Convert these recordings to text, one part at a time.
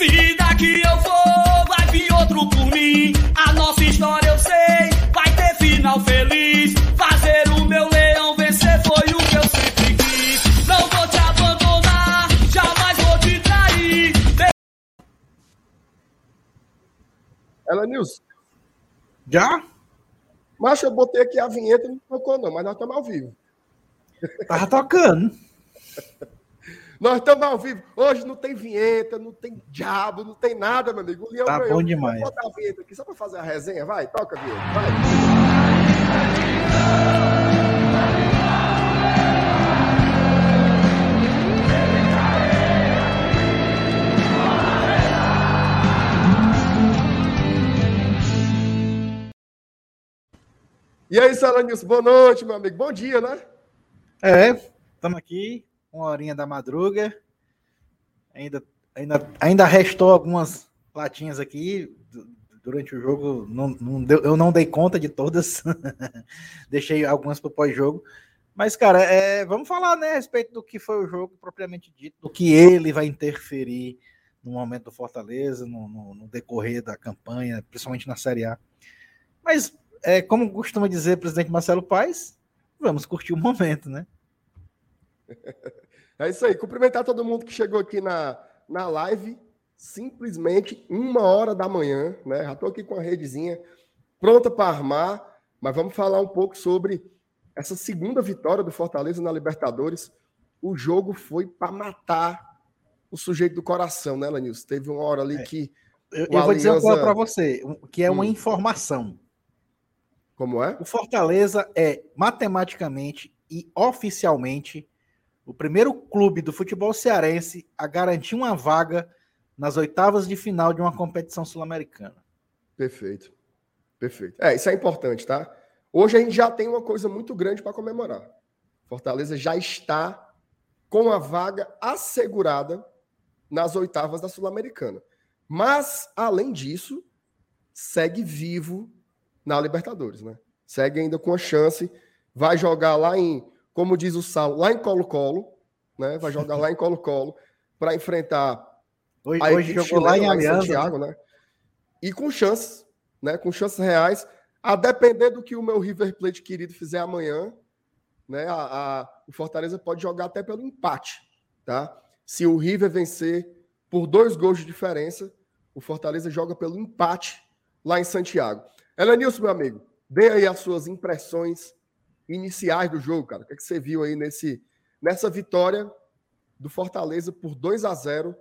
Se daqui eu for, vai vir outro por mim. A nossa história eu sei, vai ter final feliz. Fazer o meu leão vencer foi o que eu sempre quis. Não vou te abandonar, jamais vou te trair. Ela Nilson. Já? Macho, eu botei aqui a vinheta, não tocou não, mas nós estamos ao vivo. Tava tocando. Nós estamos ao vivo. Hoje não tem vinheta, não tem diabo, não tem nada, meu amigo. O Leão Tá ganhou. bom demais. Vou botar a vinheta aqui só para fazer a resenha. Vai, toca a vinheta. Vai. E aí, Salanilson, boa noite, meu amigo. Bom dia, né? É, estamos aqui, uma horinha da madruga. Ainda, ainda, ainda restou algumas latinhas aqui du- durante o jogo. Não, não deu- eu não dei conta de todas. Deixei algumas para o pós-jogo. Mas, cara, é, vamos falar né, a respeito do que foi o jogo propriamente dito, do que ele vai interferir no momento do Fortaleza, no, no- no decorrer da campanha, principalmente na Série A. Mas, é, como costuma dizer o presidente Marcelo Paes, vamos curtir o momento, né? É isso aí. Cumprimentar todo mundo que chegou aqui na, na live. Simplesmente uma hora da manhã, né? Já estou aqui com a redezinha pronta para armar, mas vamos falar um pouco sobre essa segunda vitória do Fortaleza na Libertadores. O jogo foi para matar o sujeito do coração, né, Lanils? Teve uma hora ali É. que. Eu, eu vou dizer uma coisa para você, que é uma Hum. informação. Como é? O Fortaleza é matematicamente e oficialmente o primeiro clube do futebol cearense a garantir uma vaga nas oitavas de final de uma competição sul-americana. Perfeito. Perfeito. É, isso é importante, tá? Hoje a gente já tem uma coisa muito grande para comemorar. Fortaleza já está com a vaga assegurada nas oitavas da Sul-Americana. Mas, além disso, segue vivo na Libertadores, né? Segue ainda com a chance. Vai jogar lá em, como diz o Saulo, lá em Colo-Colo, né? Vai jogar lá em Colo-Colo para enfrentar Hoje, a hoje jogou lá em chilena, Aliança. Santiago, né? E com chances, né? Com chances reais, a depender do que o meu River Plate querido fizer amanhã, né? A, a- o Fortaleza pode jogar até pelo empate, tá? Se o River vencer por dois gols de diferença, o Fortaleza joga pelo empate lá em Santiago. Elenilson, meu amigo, dê aí as suas impressões iniciais do jogo, cara. O que, é que você viu aí nesse, nessa vitória do Fortaleza por 2 a 0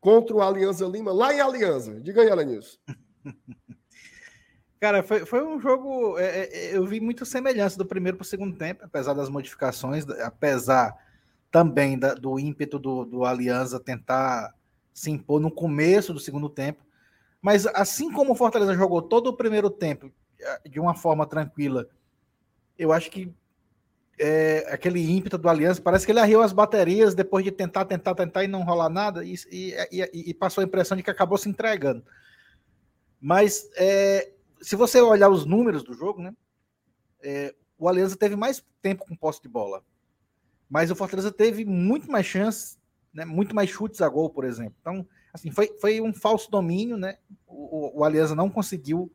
contra o Alianza Lima, lá em Alianza. Diga aí, Elenilson. Cara, foi, foi um jogo. é, é, eu vi muita semelhança do primeiro para o segundo tempo, apesar das modificações, apesar também da- do ímpeto do, do Alianza tentar se impor no começo do segundo tempo. Mas assim como o Fortaleza jogou todo o primeiro tempo eh, de uma forma tranquila, eu acho que é, aquele ímpeto do Aliança parece que ele arriou as baterias depois de tentar, tentar, tentar e não rolar nada, e, e- e- passou a impressão de que acabou se entregando. Mas é, se você olhar os números do jogo, né? é, o Aliança teve mais tempo com posse de bola. Mas o Fortaleza teve muito mais chances, né, muito mais chutes a gol, por exemplo. Então, assim, foi, foi um falso domínio, né? O, o, o Aliança não conseguiu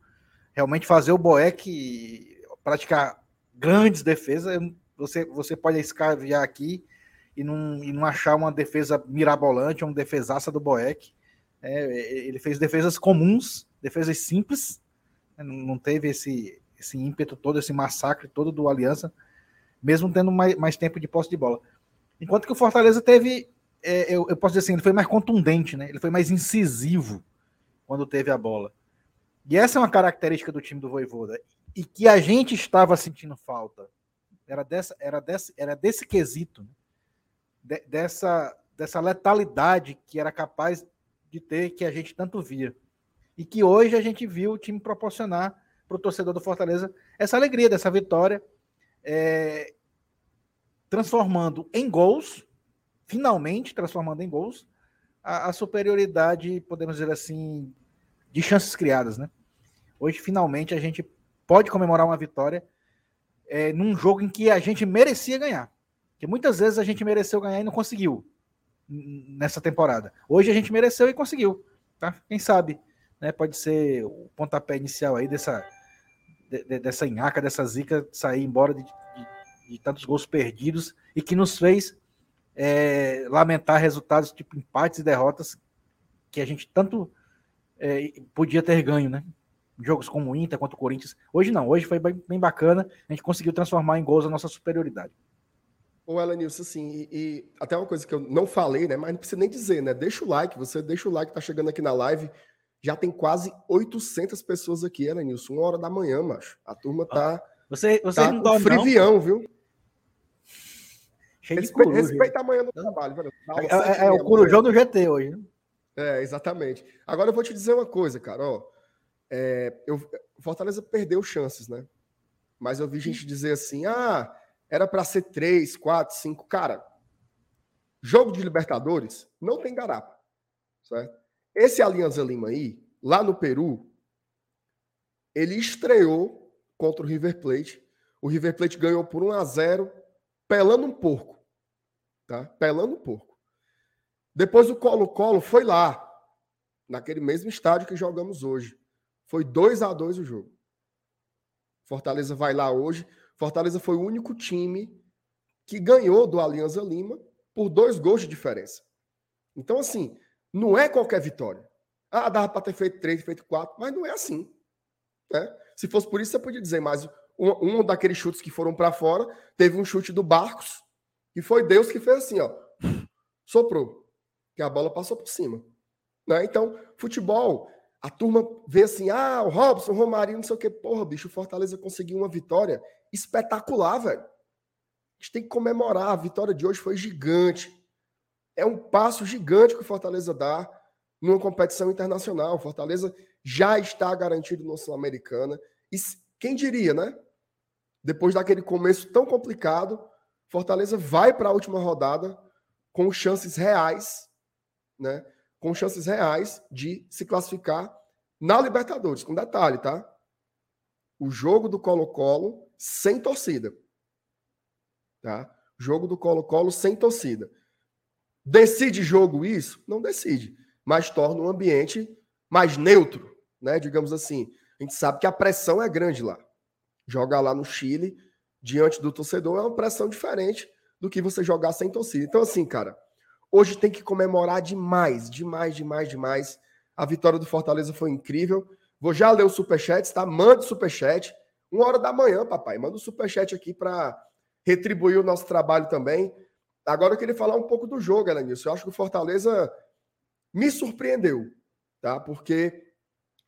realmente fazer o Boeck praticar grandes defesas. Você, você pode escaviar aqui e não, e não achar uma defesa mirabolante, uma defesaça do Boeck. É, ele fez defesas comuns, defesas simples, né, não teve esse, esse ímpeto todo, esse massacre todo do Aliança, mesmo tendo mais, mais tempo de posse de bola. Enquanto que o Fortaleza teve, é, eu, eu posso dizer assim, ele foi mais contundente, né? ele foi mais incisivo quando teve a bola. E essa é uma característica do time do Voivoda, e que a gente estava sentindo falta. Era, dessa, era, desse, era desse quesito, né? De- dessa, dessa letalidade que era capaz de ter, que a gente tanto via. E que hoje a gente viu o time proporcionar para o torcedor do Fortaleza essa alegria dessa vitória, é, transformando em gols, finalmente transformando em gols, a, a superioridade, podemos dizer assim, de chances criadas. Né? Hoje, finalmente, a gente pode comemorar uma vitória é, num jogo em que a gente merecia ganhar. Porque muitas vezes a gente mereceu ganhar e não conseguiu nessa temporada. Hoje a gente mereceu e conseguiu. tá? Quem sabe, né? Pode ser o pontapé inicial aí dessa, de, de, dessa enhaca, dessa zica sair embora de, de, de, tantos gols perdidos e que nos fez é, lamentar resultados tipo empates e derrotas que a gente tanto é, podia ter ganho, né? Jogos como o Inter quanto o Corinthians. Hoje não, hoje foi bem, bem bacana. A gente conseguiu transformar em gols a nossa superioridade. Ô, Elenilson, assim, e, e, até uma coisa que eu não falei, né? Mas não precisa nem dizer, né? Deixa o like, você deixa o like, tá chegando aqui na live. Já tem quase 800 pessoas aqui, Elenilson. Uma hora da manhã, macho. A turma tá. Você, você tá não dorme, frivião, não, viu? Cheio respeita, de respeita amanhã no trabalho, velho. É, é, é o Corujão do GT hoje, né? É, exatamente. Agora eu vou te dizer uma coisa, cara. Ó, é, eu, Fortaleza perdeu chances, né? Mas eu vi gente dizer assim: ah, era para ser três, quatro, cinco. Cara, jogo de Libertadores não tem garapa, certo? Esse Alianza Lima aí, lá no Peru, ele estreou contra o River Plate. O River Plate ganhou por 1 a 0 pelando um porco, tá? Pelando um porco. Depois o Colo-Colo foi lá, naquele mesmo estádio que jogamos hoje. Foi 2 a 2 o jogo. Fortaleza vai lá hoje. Fortaleza foi o único time que ganhou do Alianza Lima por dois gols de diferença. Então, assim, não é qualquer vitória. Ah, dava para ter feito três, feito quatro, mas não é assim. Né? Se fosse por isso, você podia dizer, mas um, um daqueles chutes que foram para fora, teve um chute do Barcos, e foi Deus que fez assim, ó. Soprou. Que a bola passou por cima. Né? Então, futebol, a turma vê assim, ah, o Robson, o Romarinho, não sei o que. Porra, bicho, o Fortaleza conseguiu uma vitória espetacular, velho. A gente tem que comemorar. A vitória de hoje foi gigante. É um passo gigante que o Fortaleza dá numa competição internacional. O Fortaleza já está garantido no Sul-Americana. E quem diria, né? Depois daquele começo tão complicado, Fortaleza vai para a última rodada com chances reais, né? Com chances reais de se classificar na Libertadores. Com detalhe, tá? O jogo do Colo-Colo sem torcida. Tá? Jogo do Colo-Colo sem torcida. Decide jogo isso? Não decide, mas torna um ambiente mais neutro, né? Digamos assim. A gente sabe que a pressão é grande lá. Jogar lá no Chile, diante do torcedor, é uma pressão diferente do que você jogar sem torcida. Então, assim, cara, hoje tem que comemorar demais, demais, demais, demais. A vitória do Fortaleza foi incrível. Vou já ler o superchat, tá? Manda o superchat. Uma hora da manhã, papai. Manda o superchat aqui para retribuir o nosso trabalho também. Agora eu queria falar um pouco do jogo, Elenilson. Eu acho que o Fortaleza me surpreendeu, tá? Porque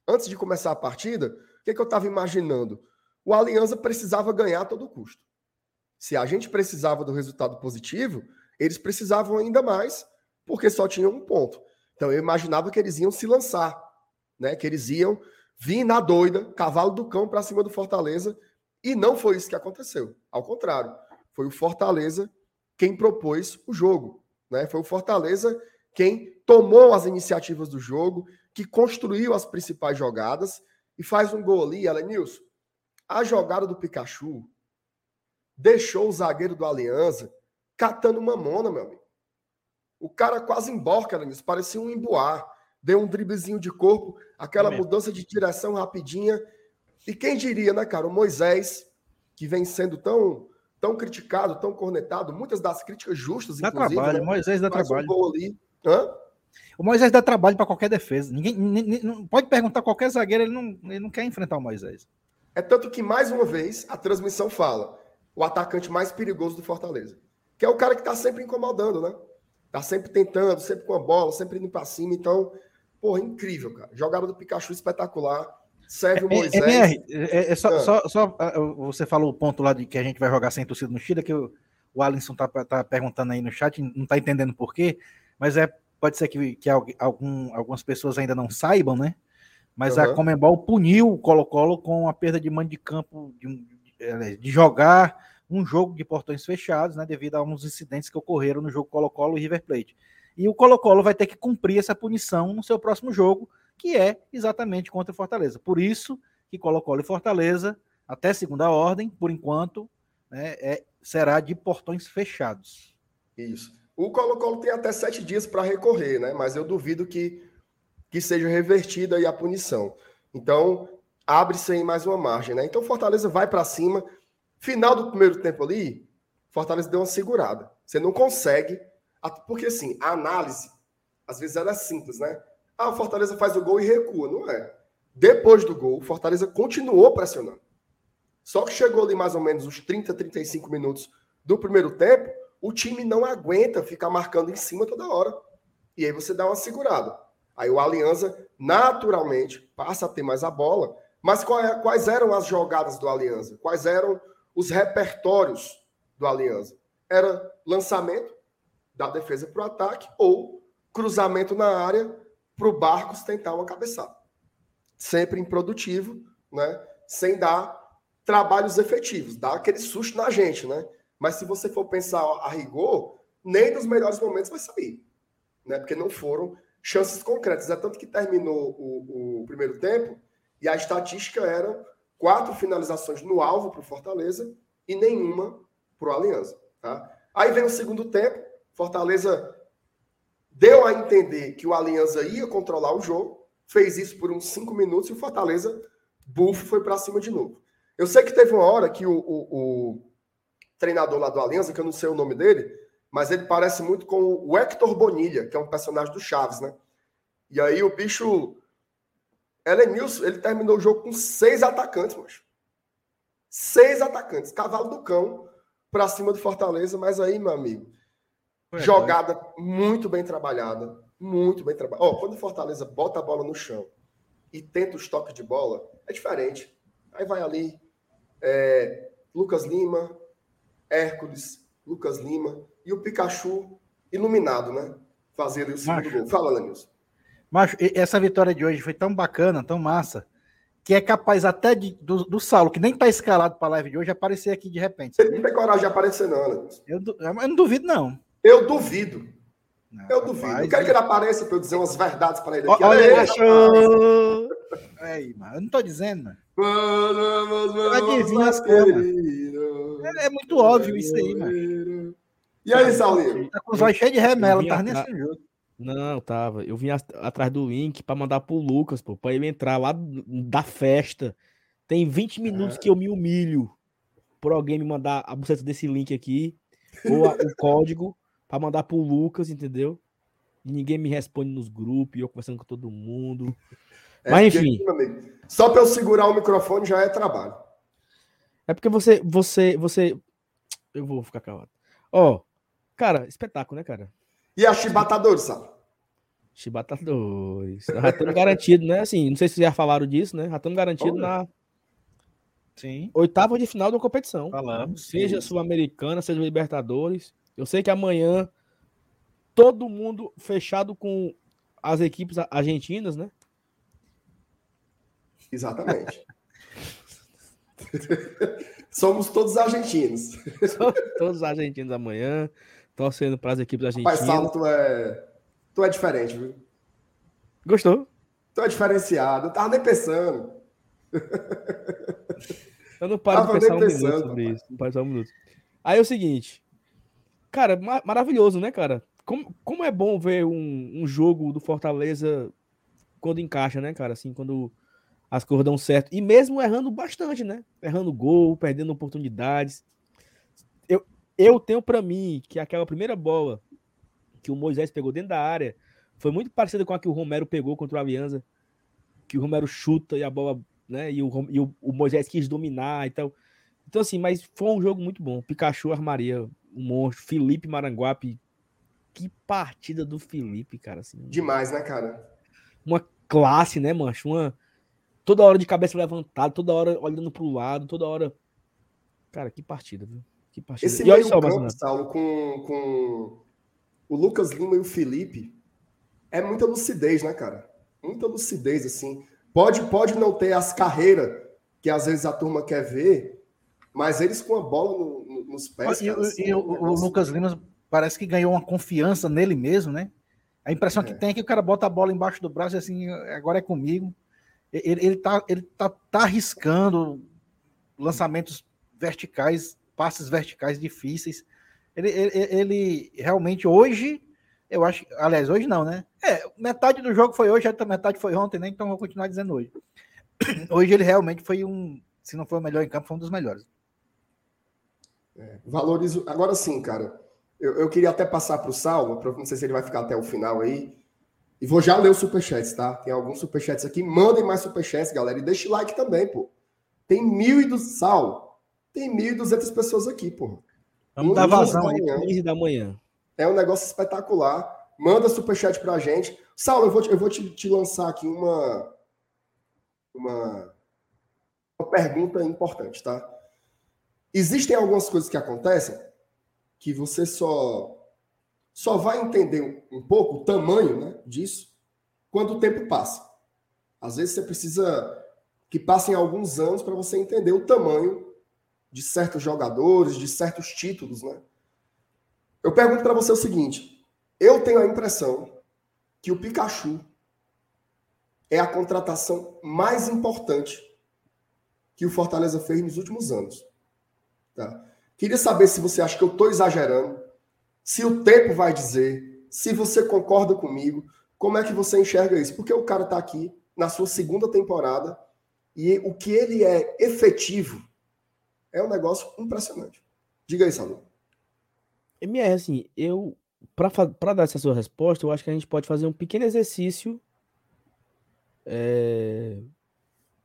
antes de começar a partida, o que, que eu estava imaginando? O Aliança precisava ganhar a todo custo. Se a gente precisava do resultado positivo, eles precisavam ainda mais, porque só tinham um ponto. Então eu imaginava que eles iam se lançar, né? Que eles iam vir na doida, cavalo do cão para cima do Fortaleza, e não foi isso que aconteceu. Ao contrário, foi o Fortaleza quem propôs o jogo. Né? Foi o Fortaleza quem tomou as iniciativas do jogo, que construiu as principais jogadas e faz um gol ali, Elenilson. A jogada do Pikachu deixou o zagueiro do Aliança catando mamona, meu amigo. O cara quase emborca, Elenilson, parecia um emboar. Deu um driblezinho de corpo, aquela é mudança de direção rapidinha. E quem diria, né, cara? O Moisés, que vem sendo tão tão criticado, tão cornetado, muitas das críticas justas, dá inclusive. Trabalho, né? Moisés dá trabalho. Um ali. Hã? O Moisés dá trabalho para qualquer defesa. Ninguém, ninguém, pode perguntar qualquer zagueiro, ele não, ele não quer enfrentar o Moisés. É tanto que, mais uma vez, a transmissão fala o atacante mais perigoso do Fortaleza. Que é o cara que está sempre incomodando, né? Tá sempre tentando, sempre com a bola, sempre indo para cima. Então, porra, incrível, cara. Jogada do Pikachu espetacular. Serve o é, é, Moisés. MR, é, é, só, ah. só, só, ah, você falou o ponto lá de que a gente vai jogar sem torcida no Chile, que o, o Alisson tá, tá perguntando aí no chat, não tá entendendo por quê, mas é, pode ser que, que algum, algumas pessoas ainda não saibam, né? Mas uhum. a Comembol puniu o Colo-Colo com a perda de mando de campo, de, de, de, jogar um jogo de portões fechados, né? Devido a uns incidentes que ocorreram no jogo Colo-Colo e River Plate. E o Colo-Colo vai ter que cumprir essa punição no seu próximo jogo, que é exatamente contra o Fortaleza. Por isso que Colo-Colo e Fortaleza, até segunda ordem, por enquanto, né, é, será de portões fechados. Isso. O Colo-Colo tem até sete dias para recorrer, né? Mas eu duvido que, que seja revertida aí a punição. Então, abre-se aí mais uma margem, né? Então, Fortaleza vai para cima. Final do primeiro tempo ali, Fortaleza deu uma segurada. Você não consegue, porque assim, a análise, às vezes ela é simples, né? Ah, o Fortaleza faz o gol e recua. Não é. Depois do gol, o Fortaleza continuou pressionando. Só que chegou ali mais ou menos os 30, 35 minutos do primeiro tempo, o time não aguenta ficar marcando em cima toda hora. E aí você dá uma segurada. Aí o Aliança, naturalmente, passa a ter mais a bola. Mas é, quais eram as jogadas do Aliança? Quais eram os repertórios do Aliança? Era lançamento da defesa para o ataque ou cruzamento na área para o Barcos tentar uma cabeçada. Sempre improdutivo, né? sem dar trabalhos efetivos, dá aquele susto na gente, né? Mas se você for pensar a rigor, nem nos melhores momentos vai sair, né? Porque não foram chances concretas. É tanto que terminou o, o primeiro tempo e a estatística era quatro finalizações no alvo para o Fortaleza e nenhuma para o Aliança, tá? Aí vem o segundo tempo, Fortaleza deu a entender que o Aliança ia controlar o jogo, fez isso por uns cinco minutos e o Fortaleza, bufo, foi para cima de novo. Eu sei que teve uma hora que o, o, o, treinador lá do Aliança, que eu não sei o nome dele, mas ele parece muito com o Hector Bonilha, que é um personagem do Chaves, né? E aí o bicho. Elenilson, ele terminou o jogo com seis atacantes, mas Seis atacantes, cavalo do cão para cima do Fortaleza, mas aí, meu amigo, Jogada muito bem trabalhada. Muito bem trabalhada. Quando o Fortaleza bota a bola no chão e tenta os toques de bola, é diferente. Aí vai ali é, Lucas Lima, Hércules, Lucas Lima e o Pikachu iluminado, né? Fazer o segundo Macho. gol. Fala, Lenilson. Mas essa vitória de hoje foi tão bacana, tão massa, que é capaz até de, do, do Saulo, que nem tá escalado para a live de hoje, aparecer aqui de repente. Ele não tem coragem de aparecer, não, Lenilson. Eu, eu não duvido, não. Eu duvido. Não, eu duvido. Rapaz, eu quero que ele apareça para eu dizer umas verdades para ele aqui. Olha ele, achou. Aí, mano. Eu não tô dizendo, mano. Adivinha as coisas. É, é muito óbvio isso aí, mano. E aí, Saulinho? Tá com os olhos cheios de remela, tá nesse jogo. Não, tava. Eu vim atrás do link para mandar pro Lucas, pô, para ele entrar lá da festa. Tem 20 minutos que eu me humilho por alguém me mandar a buceta desse link aqui, ou a, o código para mandar pro Lucas, entendeu? E ninguém me responde nos grupos, e eu conversando com todo mundo. É Mas enfim. só para eu segurar o microfone já é trabalho. É porque você, você, você. Eu vou ficar calado. Ó, oh, cara, espetáculo, né, cara? E a Chibatadores, sabe? Chibatadores. Já estamos garantidos, né? Assim, não sei se vocês já falaram disso, né? Já estamos garantidos na Sim. oitava de final da competição. Falamos. Seja Sul-Americana, seja Libertadores. Eu sei que amanhã todo mundo fechado com as equipes argentinas, né? Exatamente. Somos todos argentinos. Somos todos argentinos amanhã, torcendo para as equipes argentinas. Pai Saulo, tu é, tu é diferente, viu? Gostou? Tu é diferenciado, eu tava nem pensando. Eu não paro tava de pensar um pensando, minuto sobre isso. Não paro de pensar um minuto. Aí é o seguinte, Cara, maravilhoso, né, cara? Como, como é bom ver um, um jogo do Fortaleza quando encaixa, né, cara? Assim, quando as coisas dão certo. E mesmo errando bastante, né? Errando gol, perdendo oportunidades. Eu, tenho para mim que aquela primeira bola que o Moisés pegou dentro da área foi muito parecida com a que o Romero pegou contra o Alianza. Que o Romero chuta e a bola, né? E o, e o, o Moisés quis dominar e tal. Então, assim, mas foi um jogo muito bom. Pikachu armaria um monstro. Felipe Maranguape. Que partida do Felipe, cara. Assim, Demais, né, cara? Uma classe, né, mancho? Uma. Toda hora de cabeça levantada, toda hora olhando pro lado, toda hora. Cara, que partida, viu? Que partida. Esse meio só, campo, Saulo, com, com o Lucas Lima e o Felipe, é muita lucidez, né, cara? Muita lucidez, assim. Pode, pode não ter as carreiras que às vezes a turma quer ver, mas eles com a bola no, no, nos pés. E, cara, assim, e o, o, Lucas Lima parece que ganhou uma confiança nele mesmo, né? A impressão é. que tem é que o cara bota a bola embaixo do braço e assim, agora é comigo. Ele, ele, tá, ele tá, tá arriscando lançamentos verticais, passes verticais difíceis. Ele, ele, ele realmente hoje Eu acho, aliás, hoje não, né? É, metade do jogo foi hoje, a metade foi ontem, né? Então vou continuar dizendo hoje. Hoje ele realmente foi um, se não foi o melhor em campo, foi um dos melhores. É, valorizo. Agora sim, cara. Eu, eu queria até passar para o Saulo, pra, não sei se ele vai ficar até o final aí. E vou já ler os superchats, tá? Tem alguns superchats aqui. Mandem mais superchats, galera. E deixe like também, pô. Tem mil e do Sal. Tem mil e duzentas pessoas aqui, pô. Vamos um dar vazão aí. 15 da manhã. É um negócio espetacular. Manda superchat pra gente. Saulo, eu vou, te, eu vou te, te lançar aqui uma, uma, uma pergunta importante, tá? Existem algumas coisas que acontecem que você só só vai entender um pouco o tamanho né, disso quando o tempo passa. Às vezes você precisa que passem alguns anos para você entender o tamanho de certos jogadores, de certos títulos, né? Eu pergunto para você o seguinte: eu tenho a impressão que o Pikachu é a contratação mais importante que o Fortaleza fez nos últimos anos. Tá? Queria saber se você acha que eu estou exagerando, se o tempo vai dizer, se você concorda comigo, como é que você enxerga isso? Porque o cara está aqui na sua segunda temporada e o que ele é efetivo é um negócio impressionante. Diga aí, Salão. MR, assim, eu, para dar essa sua resposta, eu acho que a gente pode fazer um pequeno exercício é,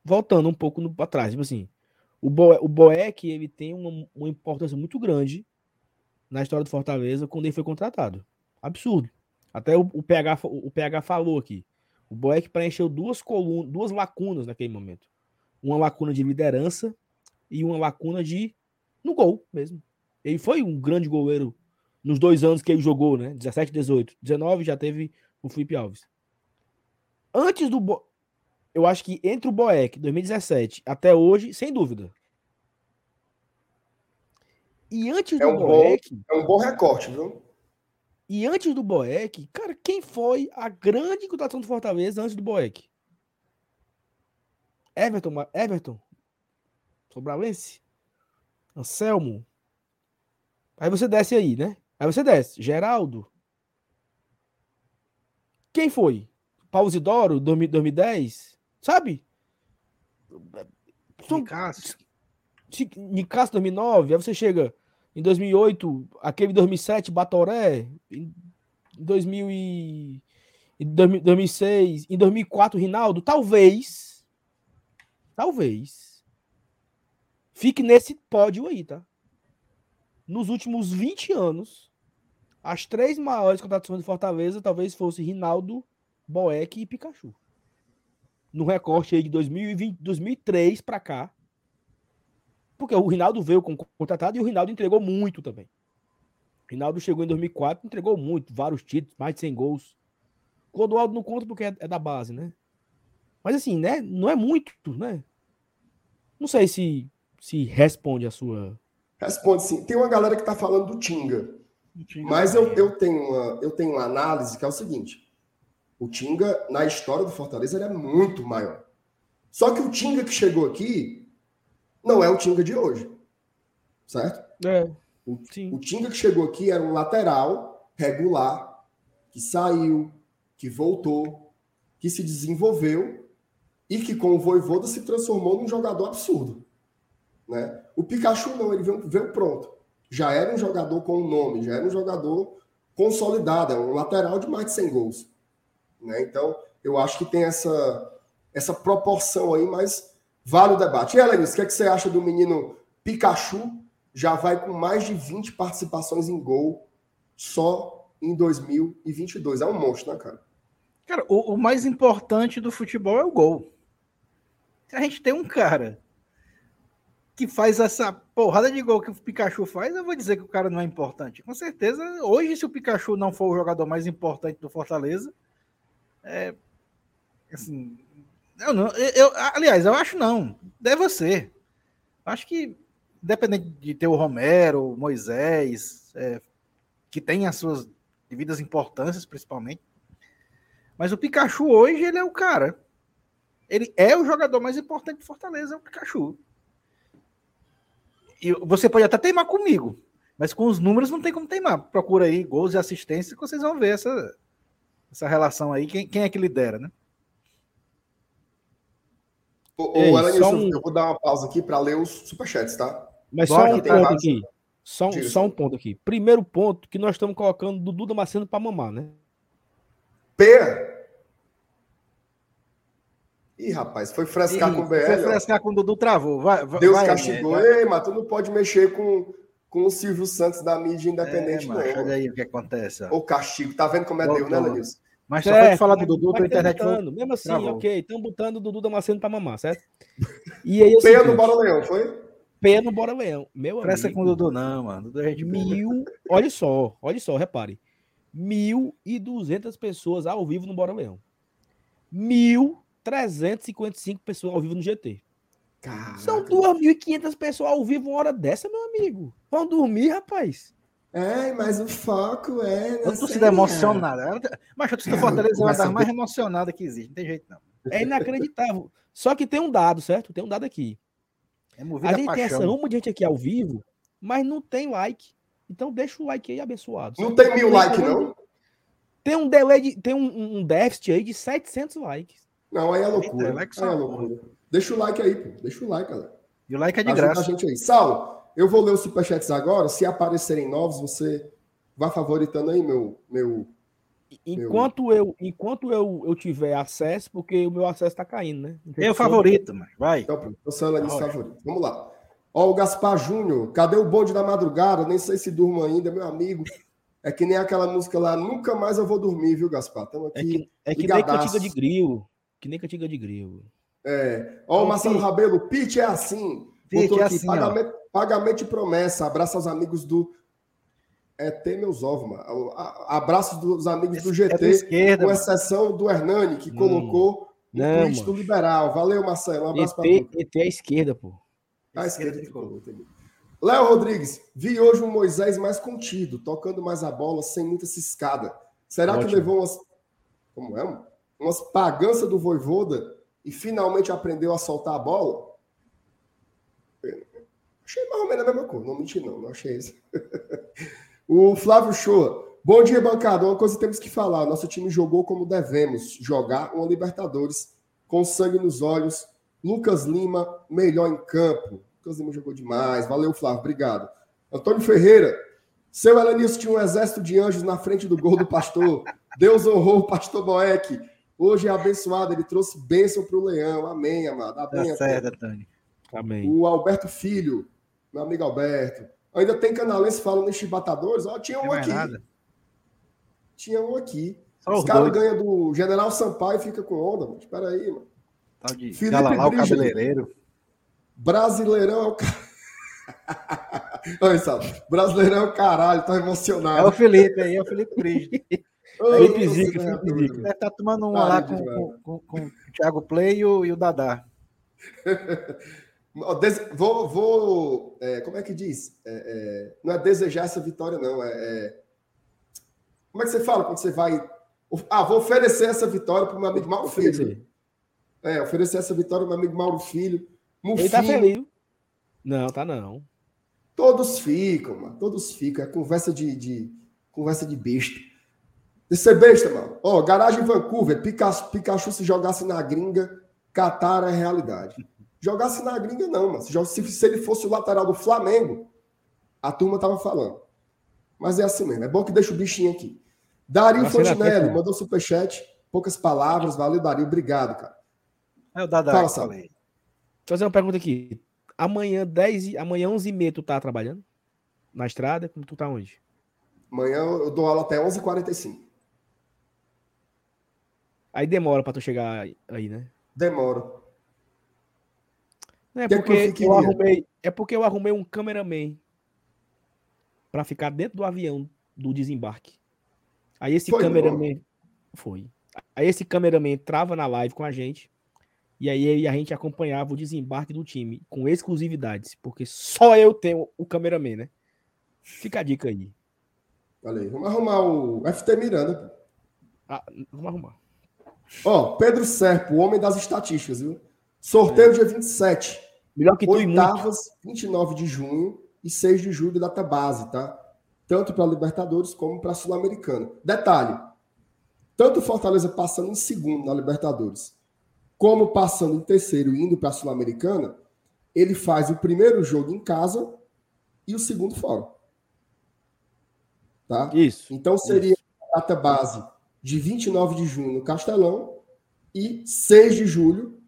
voltando um pouco para trás. Tipo assim, o, Bo, o Boeck, ele tem uma, uma importância muito grande na história do Fortaleza quando ele foi contratado. Absurdo. Até o, o, PH, o PH falou aqui. O Boeck preencheu duas colunas, duas lacunas naquele momento. Uma lacuna de liderança e uma lacuna de no gol mesmo. Ele foi um grande goleiro nos dois anos que ele jogou, né? 17, 18. 19 já teve o Felipe Alves. Antes do Bo... eu acho que entre o Boeck 2017 até hoje, sem dúvida. E antes é do um Boeck. Bom, é um bom recorte, viu? E antes do Boeck, cara, quem foi a grande contratação do Fortaleza antes do Boeck? Everton, Everton, Sobralense, Anselmo. Aí você desce aí, né? Aí você desce. Geraldo. Quem foi? Pausidoro, 2010? Sabe? Nicasso. Nicasso 2009. Aí você chega em 2008, aquele 2007, Batoré, em 2000 e, em 2006, em 2004, Rinaldo, talvez, talvez, fique nesse pódio aí, tá? Nos últimos 20 anos, as três maiores contratações de Fortaleza talvez fosse Rinaldo, Boeck e Pikachu. No recorte aí de 2020, 2003 para cá, porque o Rinaldo veio contratado e o Rinaldo entregou muito também. O Rinaldo chegou em 2004, entregou muito, vários títulos, mais de 100 gols. Clodoaldo não conta porque é, é da base, né? Mas assim, né? Não é muito, né? Não sei se se responde a sua. Responde sim. Tem uma galera que tá falando do Tinga. Tinga mas eu, eu, tenho uma, eu tenho uma análise que é o seguinte: o Tinga, na história do Fortaleza, ele é muito maior. Só que o Tinga que chegou aqui, não é o Tinga de hoje. Certo? É. O, o Tinga que chegou aqui era um lateral regular, que saiu, que voltou, que se desenvolveu e que com o Voivoda se transformou num jogador absurdo. Né? O Pikachu não, ele veio, veio pronto. Já era um jogador com um nome, já era um jogador consolidado, é um lateral de mais de 100 gols. Né? Então, eu acho que tem essa, essa proporção aí, mas Vale o debate. E, Alanis, o que, é que você acha do menino Pikachu? Já vai com mais de 20 participações em gol só em 2022. É um monstro, né, cara? Cara, o, o mais importante do futebol é o gol. Se a gente tem um cara que faz essa porrada de gol que o Pikachu faz, eu vou dizer que o cara não é importante. Com certeza, hoje, se o Pikachu não for o jogador mais importante do Fortaleza, é, assim, eu não, eu, aliás, eu acho não. Deve ser. Acho que, independente de ter o Romero, o Moisés, é, que tem as suas devidas importâncias, principalmente. Mas o Pikachu hoje, ele é o cara. Ele é o jogador mais importante do Fortaleza, é o Pikachu. E você pode até teimar comigo. Mas com os números não tem como teimar. Procura aí gols e assistência que vocês vão ver essa, essa relação aí. Quem, quem é que lidera, né? Ô, Ei, um... eu vou dar uma pausa aqui para ler os superchats, tá? Mas Bora, só um ponto aqui. Só, só um ponto aqui. Primeiro ponto que nós estamos colocando Dudu Damasceno para mamar, né? P. Ih, rapaz, foi frescar Ih, com o BL. Foi frescar com o Dudu, travou. Vai, Deus vai, castigou. Ei, mas tu não pode mexer com, com o Silvio Santos da mídia independente, é, não. Olha aí o que acontece. Ó. O castigo. Tá vendo como é Deus, né, Lenilson? Mas só é, falar do Dudu, tua internet botando, Mesmo assim, travou. ok, estão botando o Dudu Damasceno para mamar, certo? E aí, Peia no Bora Leão, foi? Peia no Bora Leão. Meu Presta amigo. com o Dudu, não, mano. Dudu é Mil. Olha só, olha só, repare. 1.200 pessoas ao vivo no Bora Leão. 1.355 pessoas ao vivo no GT. Caraca. São 2.500 pessoas ao vivo uma hora dessa, meu amigo. Vão dormir, rapaz. É, mas o foco é. A torcida emocionada. Mas a torcida do Fortaleza é uma das mais emocionadas que existe. Não tem jeito, não. É inacreditável. Só que tem um dado, certo? Tem um dado aqui. É a gente a tem essa uma de gente aqui ao vivo, mas não tem like. Então deixa o like aí abençoado. Não tem mil likes, não? Tem um delay, de, tem um, um, déficit aí de 700 likes. Não, aí é loucura. Eita, like é loucura. Deixa o like aí, pô. Deixa o like, galera. E o like é de Ajuda graça. A gente aí. Sal, eu vou ler os superchats agora. Se aparecerem novos, você vai favoritando aí meu. meu enquanto meu... eu enquanto eu, eu tiver acesso, porque o meu acesso tá caindo, né? É o favorito, mas vai. Então, pronto. Então, sou favorito. Vamos lá. Ó, o Gaspar Júnior, cadê o bonde da madrugada? Nem sei se durmo ainda, meu amigo. É que nem aquela música lá, nunca mais eu vou dormir, viu, Gaspar? Estamos aqui. É que, é que nem cantiga de grilo. Que nem cantiga de grilo. É. Ó, o Marcelo Rabelo, o pitch é assim. Pitch é assim, pagamento, pagamento e promessa. Abraço aos amigos do. É ter meus ovos, mano. Abraços dos amigos Esse do GT, é esquerda, com exceção do Hernani, que hum. colocou Não, o do liberal. Valeu, Marcelo. Um abraço para tu. ET é a esquerda, pô. A esquerda, esquerda Léo Rodrigues, vi hoje um Moisés mais contido, tocando mais a bola sem muita ciscada. Será Ótimo. que levou umas. Como é? Umas paganças do Voivoda e finalmente aprendeu a soltar a bola? Achei mais ou menos a mesma coisa. Não menti, não, não achei isso. o Flávio Shoa. Bom dia, bancada. Uma coisa temos que falar. Nosso time jogou como devemos jogar uma Libertadores, com sangue nos olhos. Lucas Lima, melhor em campo. Lucas Lima jogou demais. Valeu, Flávio. Obrigado. Antônio Ferreira. Seu Elenilson tinha um exército de anjos na frente do gol do pastor. Deus honrou o pastor Boeck. Hoje é abençoado. Ele trouxe bênção para o leão. Amém, amado. Amém, tá certo, Antônio. Amém. O Alberto Filho, meu amigo Alberto. Ainda tem canalense falando em chibatadores. Ó, tinha um aqui. Nada. Tinha um aqui. Só os caras ganham do General Sampaio e fica com onda, mano. Espera aí, mano. Tal de Felipe o cabeleireiro. Brasileirão é o Oi, Sal. Brasileirão é o caralho, tô emocionado. É o Felipe aí, é o Felipe Prígipe. Felipe Zica, Felipe Zica. Deve estar tá tomando um lá com, com, com, com, o Thiago Play e o, e o Dadá. vou, vou é, como é que diz? É, é, não é desejar essa vitória, não. É, é, como é que você fala quando você vai? Ah, vou oferecer essa vitória para o meu amigo Mauro Filho. É, oferecer essa vitória para o meu amigo Mauro Filho. Ele tá feliz. Não, tá não. Todos ficam, mano. Todos ficam. É conversa de, de conversa de besta. De ser besta, mano. Ó, garagem Vancouver, Pikachu, Pikachu se jogasse na gringa, Qatar é realidade. Jogasse na gringa, não, mano. Se, se ele fosse o lateral do Flamengo, a turma tava falando. Mas é assim mesmo. É bom que deixa o bichinho aqui. Dario Fontinelli mandou superchat. Poucas palavras. Valeu, Dario. Obrigado, cara. É o Dadá. Fala, Salve fazer uma pergunta aqui. Amanhã, 10, amanhã 11 h tu tá trabalhando? Na estrada? Como tu tá onde? Amanhã eu dou aula até 11h45. Aí demora pra tu chegar aí, né? Demoro. Não é que porque é eu arrumei, é porque eu arrumei um cameraman para ficar dentro do avião do desembarque. Aí esse foi cameraman bom. foi. Aí esse cameraman entrava na live com a gente e aí a gente acompanhava o desembarque do time com exclusividades, porque só eu tenho o cameraman, né? Fica a dica aí. Valeu. Vamos arrumar o FT Miranda. Ah, vamos arrumar. Ó, Pedro Serpo, o homem das estatísticas, viu? Sorteio é. dia 27. Melhor que tu Oitavas, 29 de junho. e 6 de julho, data base, tá? Tanto para Libertadores como para Sul-Americana. Detalhe: tanto o Fortaleza passando em segundo na Libertadores, como passando em terceiro e indo para a Sul-Americana, ele faz o primeiro jogo em casa e o segundo fora. Tá? Isso. Então seria isso. a data base de 29 de junho no Castelão e 6 de julho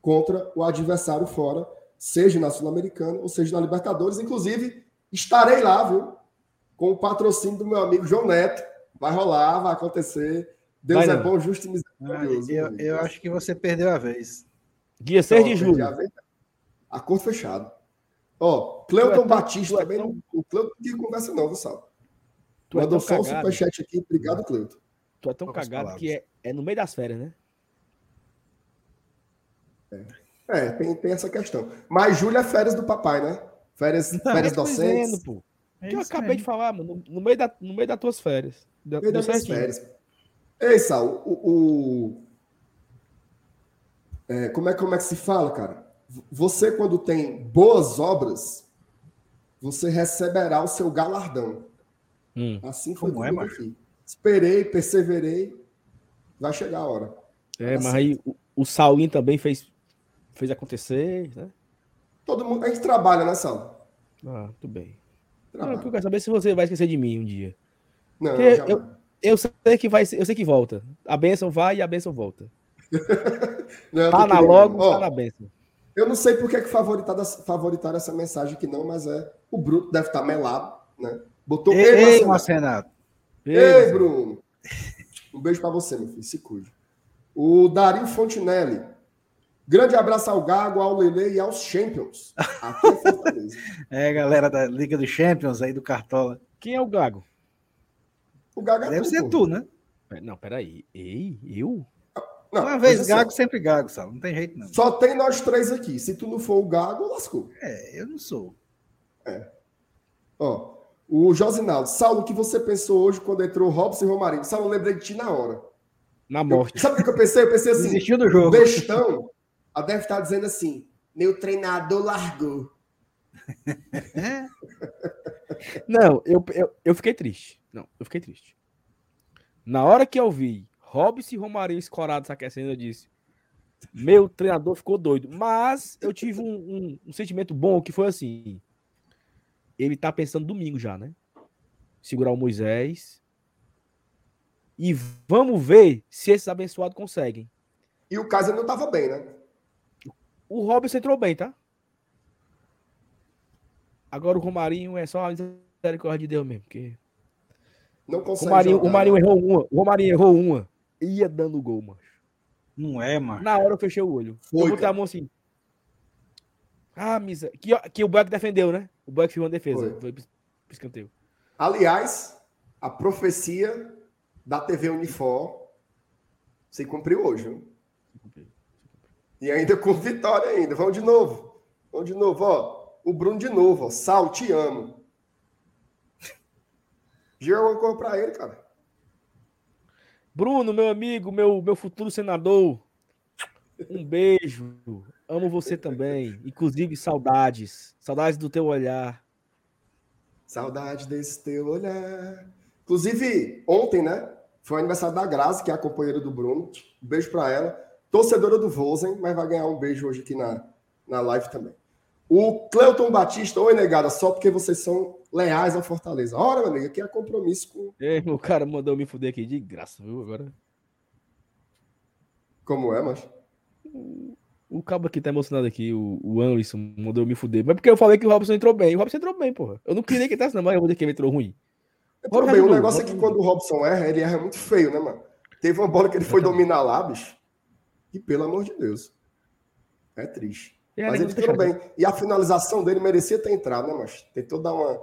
contra o adversário fora, seja na Sul-Americana ou seja na Libertadores. Inclusive, estarei lá, viu? Com o patrocínio do meu amigo João Neto. Vai rolar, vai acontecer. Deus vai é não. bom, justo e misericordioso. Eu, eu acho que você perdeu a vez. Dia 6 de julho. Acordo fechado. Ó, Cleuton é Batista também. Tão... O Cleuton não conversa, não, viu, Sal? Tu Mandou é só o superchat aqui. Obrigado, Cleuton. Tu é tão Poucas cagado palavras. que é, é no meio das férias, né? É, é tem, tem essa questão. Mas Júlia é férias do papai, né? Férias, Não, férias docentes. Dizendo, pô. É que eu acabei mesmo. de falar, mano, no, no, meio da, no meio das tuas férias. No meio das férias. Ei, Sal, o. o é, como, é, como é que se fala, cara? Você, quando tem boas obras, você receberá o seu galardão. Hum. Assim foi como é, aqui. Esperei, perseverei, vai chegar a hora. É, assim. mas aí o, o Saulinho também fez fez acontecer, né? Todo mundo, a gente trabalha, né, Sal? Ah, tudo bem. Não, eu quero saber se você vai esquecer de mim um dia. Não, eu, eu sei que vai, eu sei que volta. A benção vai e a benção volta. não, tá na logo, tá na benção. Eu não sei por que, que favoritaram, favoritaram essa mensagem aqui não, mas é o Bruto deve estar tá melado, né? Botou Ei, ei Marcenato. Ei, ei, Bruno. Um beijo para você, meu filho. Se cuide. O Dario Fontinelli. Grande abraço ao Gago, ao Lele e aos Champions. É, é, galera da Liga dos Champions aí do Cartola. Quem é o Gago? O Gago é Deve tu, ser pô. tu, né? Não, peraí. Ei, eu? Não, Uma vez Gago, só. sempre Gago, Sal. Não tem jeito, não. Só tem nós três aqui. Se tu não for o Gago, lascou. É, eu não sou. É. Ó, o Josinaldo. Saulo, o que você pensou hoje quando entrou Robson e Romarinho? Saulo, lembrei de ti na hora. Na morte. Eu, sabe o que eu pensei? Eu pensei assim. Desistiu do jogo. Bestão, a deve estar dizendo assim: meu treinador largou. Não, eu, eu, eu fiquei triste. Não, eu fiquei triste. Na hora que eu vi Robson e Romarinho escorados aquecendo, eu disse: Meu treinador ficou doido. Mas eu tive um, um, um, sentimento bom que foi assim: Ele tá pensando domingo já, né? Segurar o Moisés, e vamos ver se esses abençoados conseguem. E o Kaiser não estava bem, né? O Robson entrou bem, tá? Agora o Romarinho é só a misericórdia de Deus mesmo. Porque... Não consegue. O Marinho, jogar, o Marinho errou uma. O Romarinho errou uma. Ia dando gol, mano. Não é, mano. Na hora eu fechei o olho. Foi, eu botei a mão assim. Ah, misa. Que, que o Buck defendeu, né? O Buck fez uma defesa. Foi, foi pro escanteio. Aliás, a profecia da TV Unifor se cumpriu hoje. Viu? E ainda com vitória ainda. Vamos de novo. Vamos de novo, ó. O Bruno de novo, ó. Sal, te amo. Gira uma cor pra ele, cara. Bruno, meu amigo, meu, meu futuro senador. Um beijo. Amo você também. Inclusive, saudades. Saudades do teu olhar. Saudade desse teu olhar. Inclusive, ontem, né? Foi o aniversário da Grazi, que é a companheira do Bruno. Um beijo para ela. Torcedora do Vozen, mas vai ganhar um beijo hoje aqui na, na live também. O Cleuton Batista, oi, negada, só porque vocês são leais ao Fortaleza. Ora, meu amigo, aqui é compromisso com. Ei, o cara mandou me fuder aqui de graça, viu? Agora. Como é, mas? O cabo aqui tá emocionado aqui, o, o Anderson mandou me fuder. Mas porque eu falei que o Robson entrou bem. O Robson entrou bem, porra. Eu não queria que entrasse, não, mas eu vou dizer que ele entrou ruim. Entrou bem. O negócio é que quando o Robson erra, ele erra muito feio, né, mano? Teve uma bola que ele foi dominar lá, bicho. E pelo amor de Deus. É triste. É, mas ele entrou bem. E a finalização dele merecia ter entrado, né, mas tentou dar uma.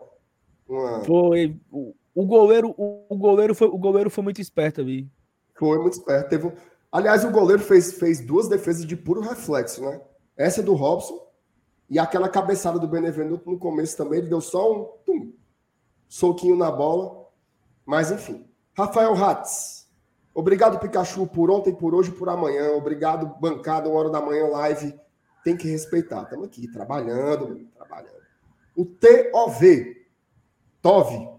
uma... Foi. O, o goleiro, o, o, goleiro foi, o goleiro foi muito esperto ali. Foi muito esperto. Teve um... Aliás, o goleiro fez, fez duas defesas de puro reflexo, né? Essa do Robson e aquela cabeçada do Benevenuto no começo também. Ele deu só um tum, soquinho na bola. Mas enfim. Rafael Hatz. Obrigado, Pikachu, por ontem, por hoje, por amanhã. Obrigado, bancada, uma hora da manhã, live. Tem que respeitar. Estamos aqui, trabalhando, trabalhando. O TOV, TOV,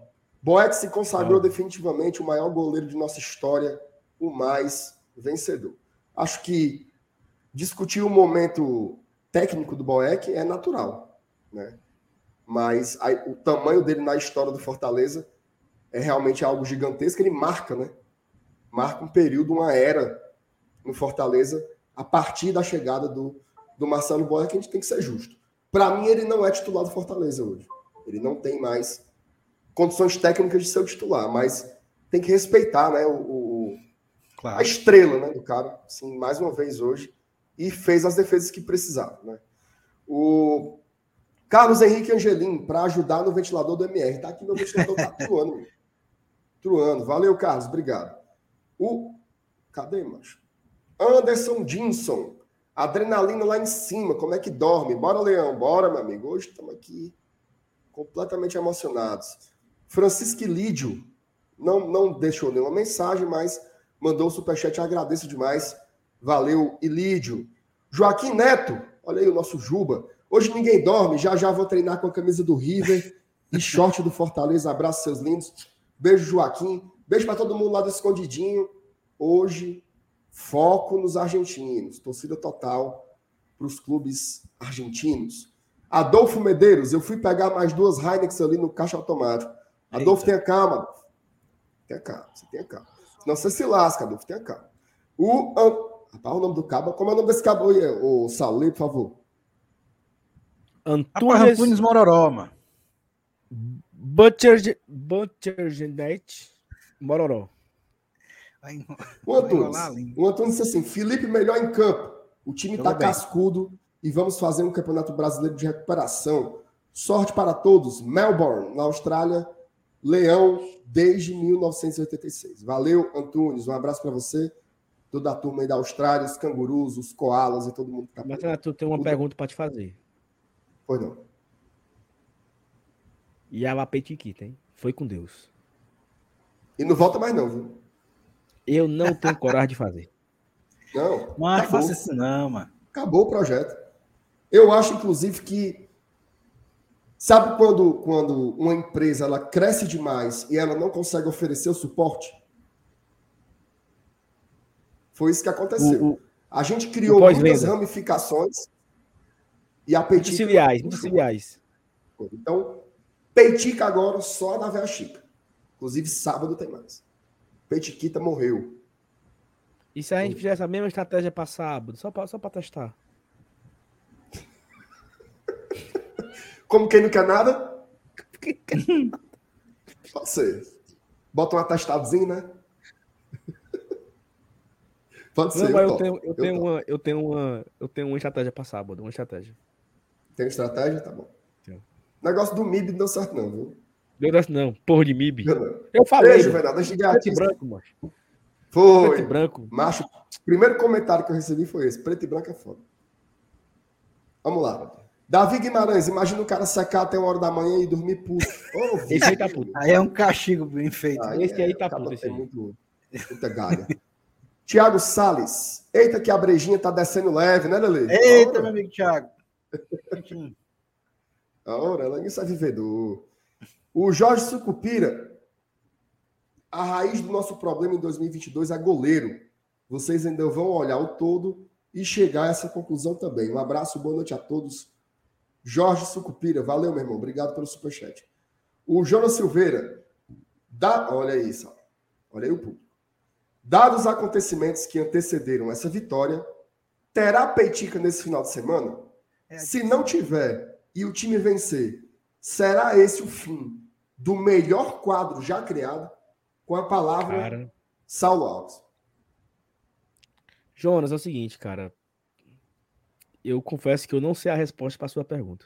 Boeck se consagrou ah. definitivamente o maior goleiro de nossa história, o mais vencedor. Acho que discutir o momento técnico do Boeck é natural, né? Mas a, o tamanho dele na história do Fortaleza é realmente algo gigantesco. Ele marca, né? Marca um período, uma era no Fortaleza a partir da chegada do, do Marcelo Boeck. A gente tem que ser justo. Para mim, ele não é titular do Fortaleza hoje. Ele não tem mais condições técnicas de ser o titular, mas tem que respeitar, né? O claro. a estrela, né, do cara. Assim, mais uma vez hoje e fez as defesas que precisava. Né? O Carlos Henrique Angelim, para ajudar no ventilador do MR. Tá aqui meu ventilador, tá truando. truando. Valeu, Carlos, obrigado. O. Cadê, macho? Anderson Dinson. Adrenalina lá em cima, como é que dorme? Bora, Leão, bora, meu amigo. Hoje estamos aqui completamente emocionados. Francisco Lídio não, não deixou nenhuma mensagem, mas mandou o superchat. Agradeço demais. Valeu, Ilídio. Joaquim Neto, olha aí o nosso Juba. Hoje ninguém dorme, já já vou treinar com a camisa do River e short do Fortaleza. Abraço, seus lindos. Beijo, Joaquim. Beijo para todo mundo lá do Escondidinho. Hoje, foco nos argentinos. Torcida total para os clubes argentinos. Adolfo Medeiros, eu fui pegar mais duas Heineken ali no caixa automático. Adolfo, Eita. tenha calma. Tenha calma, você tenha calma. Senão você se lasca, Adolfo, tenha calma. O Rapaz, o nome do cabo. Como é o nome desse cabo aí, o Saulo, por favor? Antunes, Antunes Mororó, mano. Butcher, Butchergenet Mororó. O Antunes, o Antunes disse assim: Felipe melhor em campo. O time está cascudo e vamos fazer um campeonato brasileiro de recuperação. Sorte para todos. Melbourne, na Austrália. Leão, desde 1986. Valeu, Antunes. Um abraço para você toda a turma aí da Austrália, os cangurus, os koalas e todo mundo que tá Mas tu tem uma Tudo. pergunta para te fazer. Pois não. E a Lapetiquita, hein? Foi com Deus. E não volta mais não, viu? Eu não tenho coragem de fazer. Não. Mas faça isso não, mano. Acabou o projeto. Eu acho, inclusive, que sabe quando, quando uma empresa ela cresce demais e ela não consegue oferecer o suporte? Foi isso que aconteceu. O, o, a gente criou muitas ramificações e a Peitica... Muitas filiais. Então, Peitica agora só na Véia Chica. Inclusive, sábado tem mais. Peitiquita morreu. E se a gente fizesse a mesma estratégia para sábado? Só para só testar. Como quem não quer nada? Pode ser. Bota um atestadozinho, né? Pode ser. Não, eu, eu, tenho, eu, eu, tenho uma, eu, tenho uma, eu tenho uma estratégia para sábado, uma estratégia. Tem estratégia? Tá bom. Sim. Negócio do MIB não deu certo, não, viu? Deu certo, não. Porra de MIB. Eu, eu falei. Beijo, verdade. Deixa de Preto e branco, macho. Foi. Preto e branco. Macho, primeiro comentário que eu recebi foi esse. Preto e branco é foda. Vamos lá. Davi Guimarães, imagina o cara secar até uma hora da manhã e dormir puto. Oh, esse aí tá puto. Aí é um castigo bem feito. Aí esse é, aí tá puto. Esse aí. Muito, muita galha. Tiago Sales. Eita, que a brejinha tá descendo leve, né, Lele? Eita, Ora. meu amigo Tiago. Ora, ela isso é vivedor. O Jorge Sucupira. A raiz do nosso problema em 2022 é goleiro. Vocês ainda vão olhar o todo e chegar a essa conclusão também. Um abraço, boa noite a todos. Jorge Sucupira, valeu, meu irmão. Obrigado pelo superchat. O Jonas Silveira. Dá... Olha isso. Olha aí o público. Dados os acontecimentos que antecederam essa vitória, terá Peitica nesse final de semana? É Se não tiver e o time vencer, será esse o fim do melhor quadro já criado? Com a palavra cara... Saulo Alves. Jonas, é o seguinte, cara. Eu confesso que eu não sei a resposta para a sua pergunta.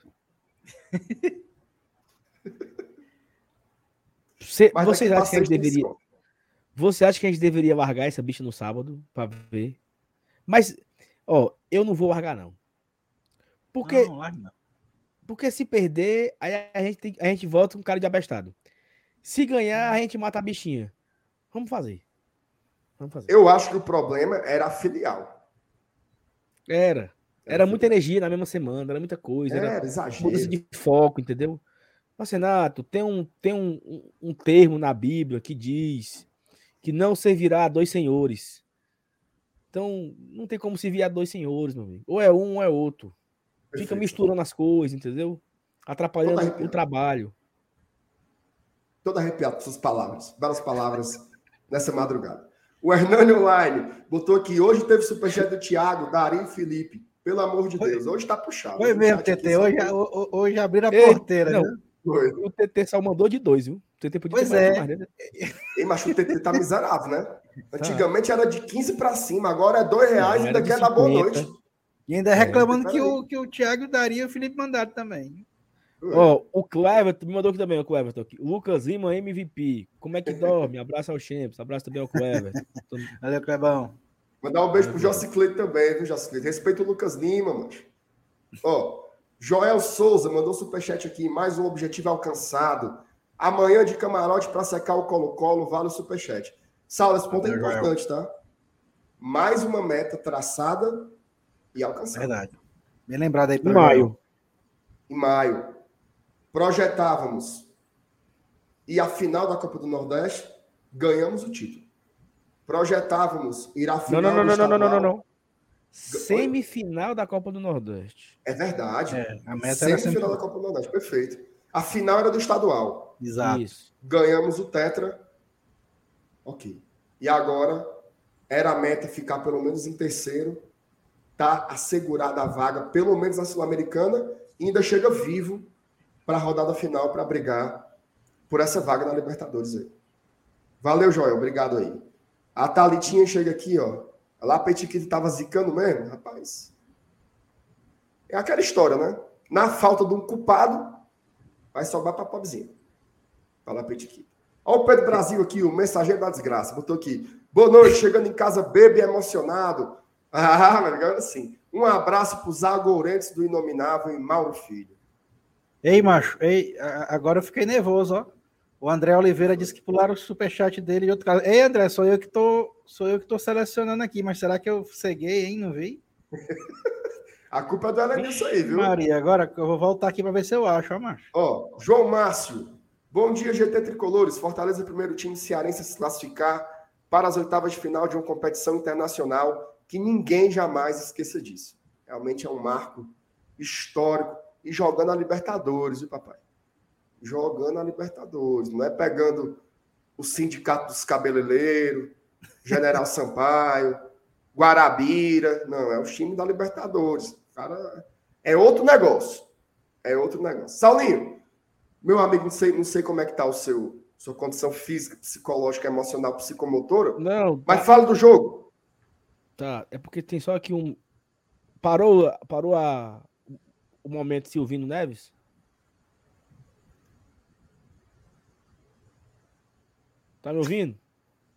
Você, vocês acham que a gente deveria. Você acha que a gente deveria largar essa bicha no sábado para ver? Mas, ó, eu não vou largar, não. Porque. Não, não, não. Porque se perder, aí a gente, tem, a gente volta com cara de abestado. Se ganhar, a gente mata a bichinha. Vamos fazer. Vamos fazer. Eu acho que o problema era a filial. Era. Era muita energia na mesma semana, era muita coisa. Era, era exagero. Mudança de foco, entendeu? Mas, Renato, tem, um, tem um, um, termo na Bíblia que diz que não servirá a dois senhores. Então, não tem como servir a dois senhores, meu amigo. Ou é um ou é outro. Perfeito. Fica misturando as coisas, entendeu? Atrapalhando o trabalho. Todo arrepiado com essas palavras. Várias palavras nessa madrugada. O Hernani Online botou aqui. Hoje teve superchat do Thiago, Dari e Felipe. Pelo amor de Deus. Hoje tá puxado. Foi mesmo, TT. Hoje, hoje abriram a porteira. Não, né? Foi. O TT só mandou de dois, viu? O TT podia pois é. Mais, né? Ei, mas o TT tá miserável, né? Antigamente era de 15 para cima, agora é dois reais e ainda quer dar boa noite. E ainda é, reclamando é, que, o, que o Thiago daria o Felipe Mandado também. Ó, oh, o Cleverton me mandou aqui também, o Cleverton. Aqui. Lucas Lima, MVP. Como é que dorme? Abraço ao Champs, abraço também ao Cleverton. Valeu, Clebão. Mandar um beijo pro Jocicleto também, viu, Jocicleto? Respeito o Lucas Lima, mano. Ó, Joel Souza mandou superchat aqui. Mais um objetivo alcançado. Amanhã de camarote para secar o Colo-Colo, vale o superchat. Saulo, esse ponto é importante, tá? Mais uma meta traçada e alcançada. Verdade. Bem lembrado aí para maio. Em maio. Projetávamos. E a final da Copa do Nordeste, ganhamos o título. Projetávamos ir à final. Não, não, não, não, não, não, não, não. Semifinal da Copa do Nordeste. É verdade. É, a meta Semifinal da Copa do Nordeste, perfeito. A final era do estadual. Exato. Isso. Ganhamos o Tetra. Ok. E agora era a meta ficar pelo menos em terceiro. Tá assegurada a vaga, pelo menos na Sul-Americana, e ainda chega vivo para a rodada final para brigar por essa vaga na Libertadores aí. Valeu, Joel. Obrigado aí. A Thalitinha chega aqui, ó. Lá a Petiquita tava zicando mesmo, rapaz. É aquela história, né? Na falta de um culpado, vai sobrar para pobrezinho. Fala Petiquita. Olha o Pedro Brasil aqui, o mensageiro da desgraça. Botou aqui. Boa noite, chegando em casa, bebe emocionado. Ah, mas agora sim. Um abraço para os do Inominável e Mauro Filho. Ei, macho, ei, agora eu fiquei nervoso, ó. O André Oliveira disse que pularam o superchat dele e outro caso. Ei, André, sou eu que tô, sou eu que tô selecionando aqui, mas será que eu ceguei, hein? Não vi? A culpa dela é nisso aí, viu? Maria, agora eu vou voltar aqui para ver se eu acho, ó, macho. Ó, João Márcio. Bom dia, GT Tricolores. Fortaleza, primeiro time cearense a se classificar para as oitavas de final de uma competição internacional que ninguém jamais esqueça disso. Realmente é um marco histórico e jogando a Libertadores, viu, papai? Jogando a Libertadores, não é pegando o Sindicato dos Cabeleireiros, General Sampaio, Guarabira, não, é o time da Libertadores. Cara, é outro negócio. É outro negócio. Saulinho, meu amigo, não sei, não sei como é que tá o seu sua condição física, psicológica, emocional, psicomotora. Não. Mas tá... fala do jogo. Tá, é porque tem só aqui um parou parou a o momento Silvino Neves? Tá me ouvindo?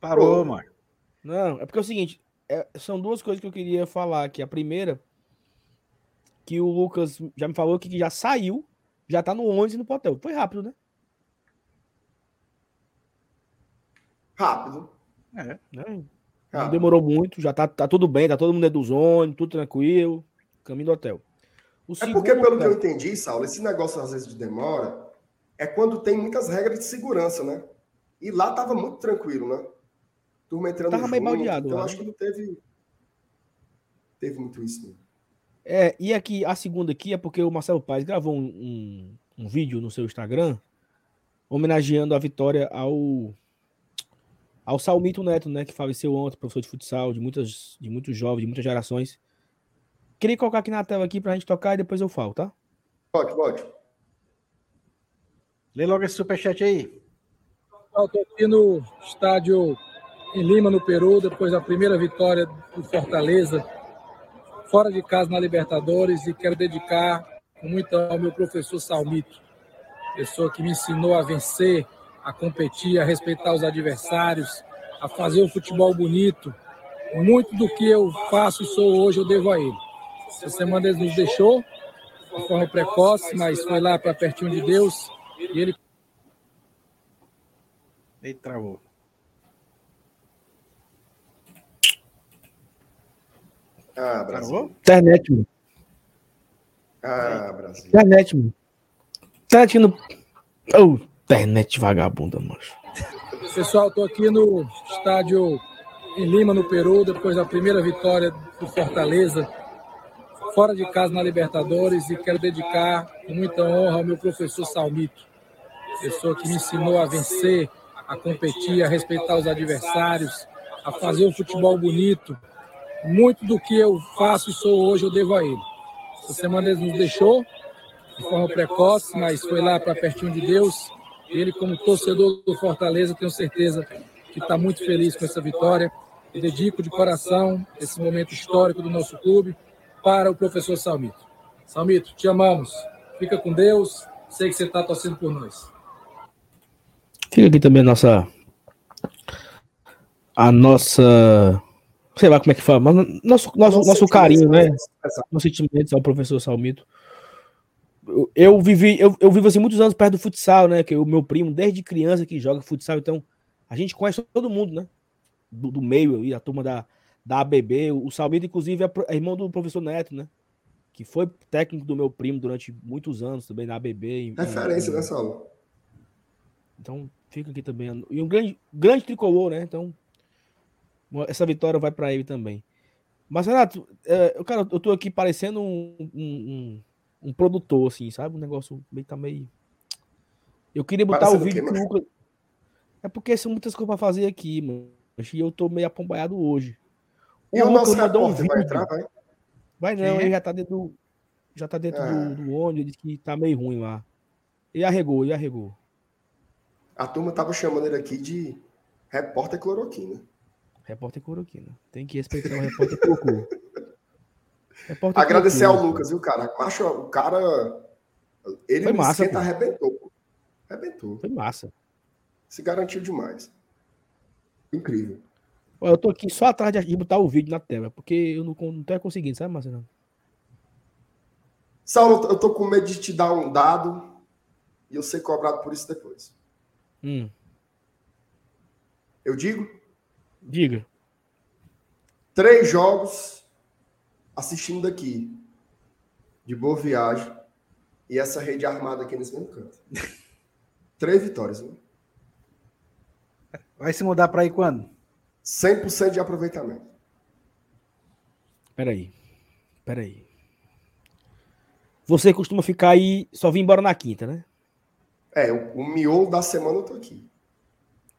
Parou, mano. Não, é porque é o seguinte, é, são duas coisas que eu queria falar aqui. A primeira, que o Lucas já me falou que já saiu, já tá no 11 no hotel. Foi rápido, né? Rápido. É, né? Não rápido. demorou muito, já tá, tá tudo bem, tá todo mundo dentro do zone, tudo tranquilo, caminho do hotel. O é porque, pelo que eu entendi, Saulo, esse negócio às vezes de demora é quando tem muitas regras de segurança, né? E lá tava muito tranquilo, né? Turma entrando tava meio baldeado. Então, lá, acho né? que não teve, teve muito isso. Né? É, e aqui, a segunda aqui é porque o Marcelo Paz gravou um, um, um vídeo no seu Instagram homenageando a vitória ao ao Salmito Neto, né, que faleceu ontem, professor de futsal, de, muitas, de muitos jovens, de muitas gerações. Queria colocar aqui na tela aqui pra gente tocar e depois eu falo, tá? Pode, pode. Lê logo esse superchat aí. Tô aqui no estádio em Lima, no Peru, depois da primeira vitória do Fortaleza, fora de casa na Libertadores, e quero dedicar muito ao meu professor Salmito, pessoa que me ensinou a vencer, a competir, a respeitar os adversários, a fazer o futebol bonito. Muito do que eu faço e sou hoje eu devo a ele. Essa semana ele nos deixou de forma precoce, mas foi lá para pertinho de Deus e ele. Ele travou. Ah, Brasil. Internet, mano. Ah, Brasil. Internet, mano. Internet no. Oh, internet vagabunda, mano. Pessoal, estou aqui no estádio em Lima, no Peru, depois da primeira vitória do Fortaleza, fora de casa na Libertadores, e quero dedicar com muita honra ao meu professor Salmito, pessoa que me ensinou a vencer, a competir, a respeitar os adversários, a fazer um futebol bonito. Muito do que eu faço e sou hoje eu devo a ele. Essa semana ele nos deixou de forma precoce, mas foi lá para pertinho de Deus. Ele, como torcedor do Fortaleza, tenho certeza que está muito feliz com essa vitória. E dedico de coração esse momento histórico do nosso clube para o professor Salmito. Salmito, te amamos. Fica com Deus. Sei que você está torcendo por nós. Fica aqui também a nossa. A nossa. Sei lá como é que fala, mas nosso, nosso, nosso carinho, né? Nossos sentimentos ao professor Salmito. Eu, eu vivi, eu, eu vivo assim muitos anos perto do futsal, né? Que o meu primo, desde criança, que joga futsal, então a gente conhece todo mundo, né? Do, do meio e a turma da, da ABB. O Salmito, inclusive, é, é irmão do professor Neto, né? Que foi técnico do meu primo durante muitos anos também na ABB. Referência, né, Saulo? Então, fica aqui também. E um grande, grande tricolor, né? Então, essa vitória vai para ele também. Mas, Renato, é, cara, eu tô aqui parecendo um, um, um, um, produtor, assim, sabe? Um negócio meio tá meio. Eu queria botar Parecendo o vídeo que, Lucas. É porque são muitas coisas para fazer aqui, mano. E eu tô meio apombaiado hoje. O e o nosso repórter um vai entrar, vai? Vai não, ele já tá dentro do. Já tá dentro do, ah. do ônibus, disse que tá meio ruim lá. E arregou, e arregou. A turma tava chamando ele aqui de repórter cloroquina. Repórter cloroquina. Tem que respeitar o repórter cloroquina. repórter Agradecer ao Lucas, viu, cara? Macho, o cara. Ele Foi massa, esquenta, arrebentou. Arrebentou. Foi massa. Se garantiu demais. Incrível. Eu tô aqui só atrás de botar o vídeo na tela, porque eu não, não tô conseguindo, sabe, Marcelo? Saulo, eu tô com medo de te dar um dado e eu ser cobrado por isso depois. Hum. Eu digo? Diga. Três jogos assistindo daqui. De boa viagem. E essa rede armada aqui nesse mesmo canto. Três vitórias, né? Vai se mudar para aí quando? 100% de aproveitamento. Peraí. Peraí. Você costuma ficar aí, só vir embora na quinta, né? É, o, o miolo da semana eu tô aqui.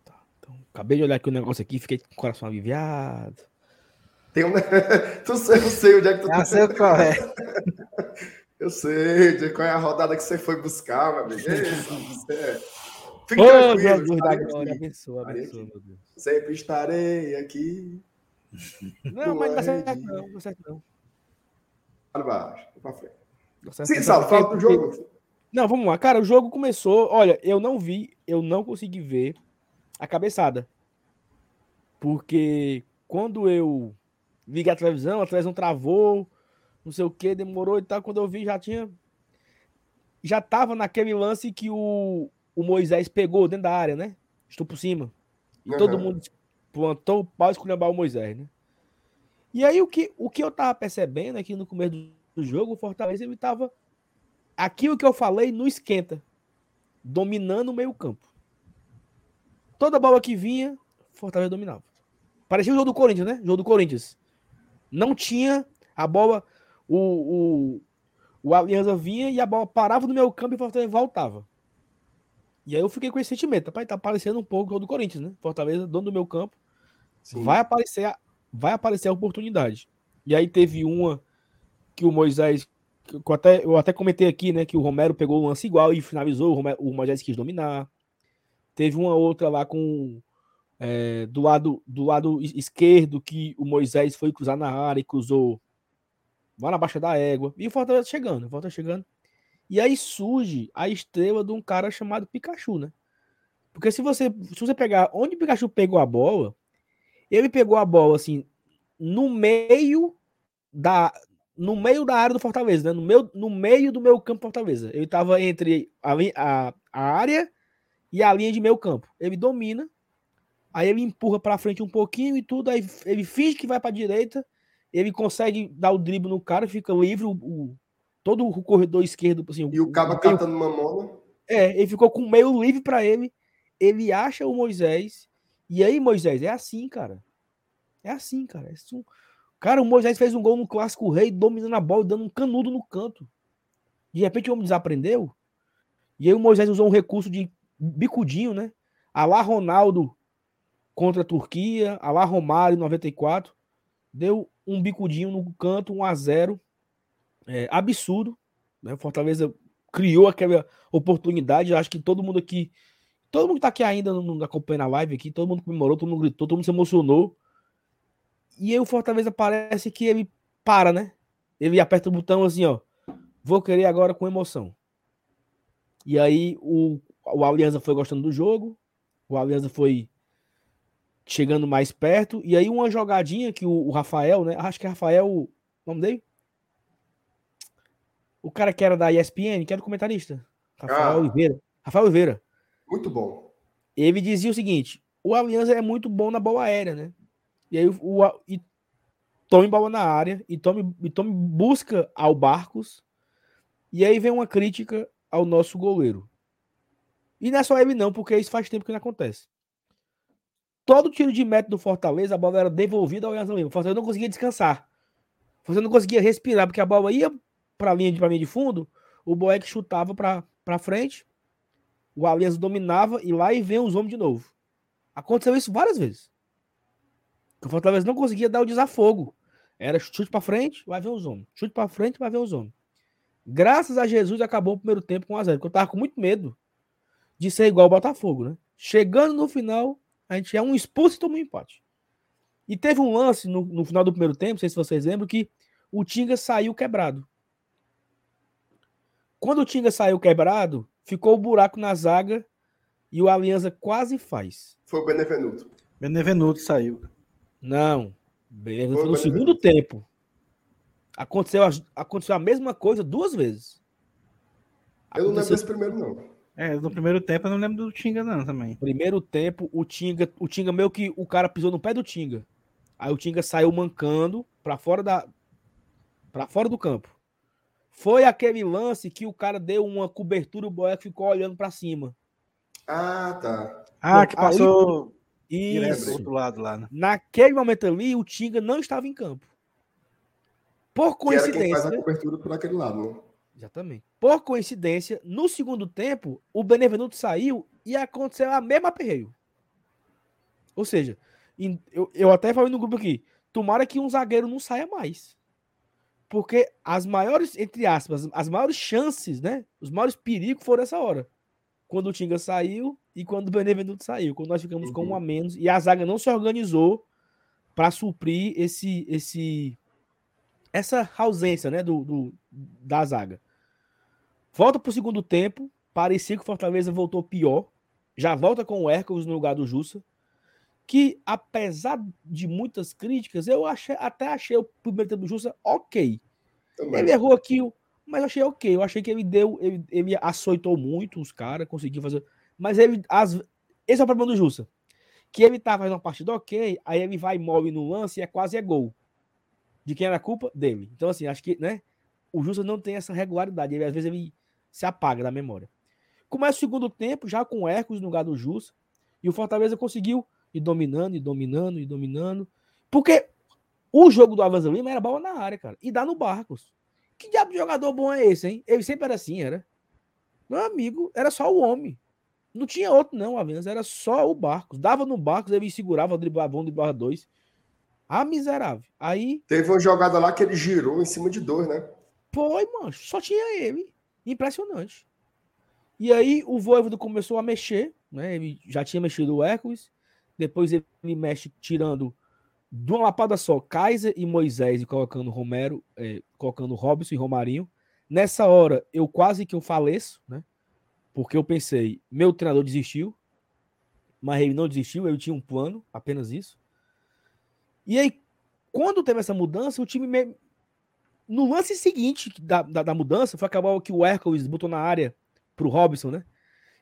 Tá, então, acabei de olhar aqui o negócio aqui, fiquei com o coração aliviado. Tem um... tu sei, eu sei onde é que tu tá. sei qual é. eu sei qual é a rodada que você foi buscar, meu amigo. É. Fique oh, Jesus da glória, abençoa, abençoa, meu Deus. Sempre estarei aqui. Não, mas não dá certo não, não dá certo não. Para baixo, para frente. Sim, Sal, fala do jogo. Não, vamos lá. Cara, o jogo começou. Olha, eu não vi, eu não consegui ver a cabeçada. Porque quando eu vi a televisão, a televisão travou, não sei o que, demorou e tal. Quando eu vi, já tinha. Já tava naquele lance que o, o Moisés pegou dentro da área, né? Estou por cima. E uhum. todo mundo plantou o pau esculhambar o Moisés, né? E aí o que, o que eu tava percebendo aqui no começo do, do jogo, o Fortaleza ele tava aquilo que eu falei no esquenta, dominando o meio-campo. Toda bola que vinha, Fortaleza dominava. Parecia o jogo do Corinthians, né? O jogo do Corinthians. Não tinha a bola, o, o, o Aliança vinha e a bola parava no meio campo e o Fortaleza voltava. E aí eu fiquei com esse sentimento. Rapaz, tá aparecendo um pouco o do Corinthians, né? Fortaleza, dono do meu campo. Sim. Vai aparecer, vai aparecer a oportunidade. E aí teve uma que o Moisés. Eu, até, eu até comentei aqui, né? Que o Romero pegou o lance igual e finalizou. O, Romero, o Moisés quis dominar. Teve uma outra lá com. É, do, lado, do lado esquerdo que o Moisés foi cruzar na área e cruzou lá na baixa da égua. E o Fortaleza chegando, o Fortaleza chegando. E aí surge a estrela de um cara chamado Pikachu, né? Porque se você, se você pegar onde o Pikachu pegou a bola, ele pegou a bola assim no meio da no meio da área do Fortaleza, né? No, meu, no meio do meu campo Fortaleza. Ele estava entre a, a, a área e a linha de meio campo. Ele domina, aí ele empurra para frente um pouquinho e tudo, aí ele finge que vai para direita, ele consegue dar o drible no cara, fica livre, o, o todo o corredor esquerdo. Assim, e o, o cabo catando mamona. É, ele ficou com o meio livre para ele. Ele acha o Moisés. E aí, Moisés, é assim, cara. É assim, cara. É assim. Cara, o Moisés fez um gol no Clássico Rei, dominando a bola, dando um canudo no canto. De repente o homem desaprendeu. E aí o Moisés usou um recurso de bicudinho, né? A lá Ronaldo contra a Turquia, a lá Romário em 94. Deu um bicudinho no canto, 1 a 0 é, Absurdo. Né? Fortaleza criou aquela oportunidade. Acho que todo mundo aqui, todo mundo que tá aqui ainda não acompanha a live aqui, todo mundo comemorou, todo mundo gritou, todo mundo se emocionou. E aí o Fortaleza parece que ele para, né? Ele aperta o botão assim, ó. Vou querer agora com emoção. E aí o, o Aliança foi gostando do jogo. O Aliança foi chegando mais perto. E aí uma jogadinha que o, o Rafael, né? Acho que é Rafael, o nome dele? O cara que era da ESPN, que era o comentarista. Rafael ah, Oliveira. Rafael Oliveira. Muito bom. Ele dizia o seguinte: o Aliança é muito bom na bola aérea, né? E aí o, e tome bola na área e tome, e tome busca ao Barcos. E aí vem uma crítica ao nosso goleiro. E não é só ele não, porque isso faz tempo que não acontece. Todo tiro de meta do Fortaleza, a bola era devolvida ao Lima. O Fortaleza não conseguia descansar. O Fortaleza não conseguia respirar, porque a bola ia para a linha de, linha de fundo, o Boeck chutava para frente, o Aliança dominava e lá e vem os homens de novo. Aconteceu isso várias vezes. O Fortaleza não conseguia dar o desafogo. Era chute para frente, vai ver os homens. Chute para frente, vai ver os homens. Graças a Jesus acabou o primeiro tempo com 1x0, porque eu tava com muito medo de ser igual o Botafogo, né? Chegando no final, a gente é um expulso e toma um empate. E teve um lance no, no final do primeiro tempo, não sei se vocês lembram, que o Tinga saiu quebrado. Quando o Tinga saiu quebrado, ficou o buraco na zaga e o Aliança quase faz. Foi o Benevenuto. Benevenuto saiu. Não. Benevenuto no segundo tempo. Aconteceu, aconteceu a mesma coisa duas vezes. Eu não lembro desse primeiro, não. É, no primeiro tempo eu não lembro do Tinga, não, também. Primeiro tempo, o Tinga, o Tinga meio que o cara pisou no pé do Tinga. Aí o Tinga saiu mancando para fora da para fora do campo. Foi aquele lance que o cara deu uma cobertura, o Boeck ficou olhando para cima. Ah, tá. Ah, que passou isso. do outro lado lá, né? Naquele momento ali, o Tinga não estava em campo. Por coincidência. Que era quem faz a cobertura por aquele lado, né? Exatamente. Por coincidência, no segundo tempo, o Benevenuto saiu e aconteceu a mesma aperreio. Ou seja, eu, eu até falei no grupo aqui, tomara que um zagueiro não saia mais. Porque as maiores, entre aspas, as maiores chances, né? Os maiores perigos foram essa hora. Quando o Tinga saiu e quando o Benevenuto saiu. Quando nós ficamos uhum. com um a menos e a zaga não se organizou para suprir esse, esse essa ausência né, do, do, da zaga. Volta para o segundo tempo. Parecia que o Fortaleza voltou pior. Já volta com o Hércules no lugar do Jussa. Que, apesar de muitas críticas, eu achei, até achei o primeiro tempo do Jussa ok. Também. Ele errou aqui, mas eu achei ok. Eu achei que ele deu, ele, ele açoitou muito os caras, conseguiu fazer. Mas ele, as, esse é o problema do Jussa. Que ele tá fazendo uma partida ok, aí ele vai mole no lance e é quase é gol. De quem era a culpa? Dele. Então, assim, acho que, né? O Justa não tem essa regularidade. Ele, às vezes ele se apaga da memória. Começa o segundo tempo, já com o Hércules no lugar do Justa. E o Fortaleza conseguiu ir dominando, e dominando, e dominando. Porque o jogo do Avanza Lima era bola na área, cara. E dá no Barcos. Que diabo de jogador bom é esse, hein? Ele sempre era assim, era. Meu amigo, era só o homem. Não tinha outro, não, Avanza. Era só o Barcos. Dava no Barcos, ele segurava, driblava um, driblava dois. Ah, miserável. Aí. Teve uma jogada lá que ele girou em cima de dois, né? Foi, mano. Só tinha ele. Impressionante. E aí o Voivodo começou a mexer, né? Ele já tinha mexido o Hércules. Depois ele mexe tirando de uma lapada só Kaiser e Moisés e colocando Romero, é, colocando Robson e Romarinho. Nessa hora eu quase que eu faleço, né? Porque eu pensei, meu treinador desistiu, mas ele não desistiu, ele tinha um plano, apenas isso. E aí, quando teve essa mudança, o time. Me... No lance seguinte da, da, da, mudança, foi acabar que o Hércules botou na área pro Robson, né?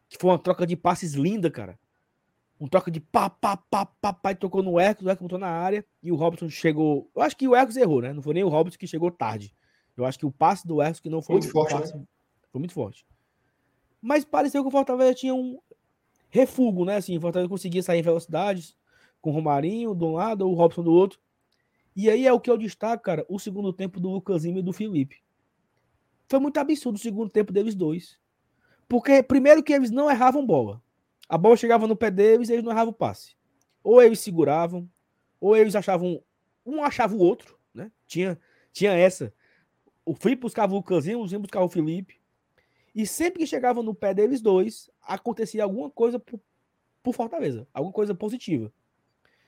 Que foi uma troca de passes linda, cara. Um troca de pá, pá, pá, pá, pá, e tocou no Hércules, o Hércules botou na área e o Robson chegou. Eu acho que o Hércules errou, né? Não foi nem o Robson que chegou tarde. Eu acho que o passe do Ercos que não foi muito forte, passe, né? foi muito forte. Mas pareceu que o Fortaleza tinha um refugo, né? Assim, o Fortaleza conseguia sair em velocidades com o Romarinho de um lado, o Robson do outro. E aí é o que eu destaco, cara, o segundo tempo do Lucasinho e do Felipe. Foi muito absurdo o segundo tempo deles dois. Porque, primeiro, que eles não erravam bola. A bola chegava no pé deles e eles não erravam o passe. Ou eles seguravam, ou eles achavam. Um achava o outro, né? Tinha, tinha essa. O Felipe buscava o Lucasinho, o Lucasinho buscava o Felipe. E sempre que chegava no pé deles dois, acontecia alguma coisa por, por Fortaleza, alguma coisa positiva.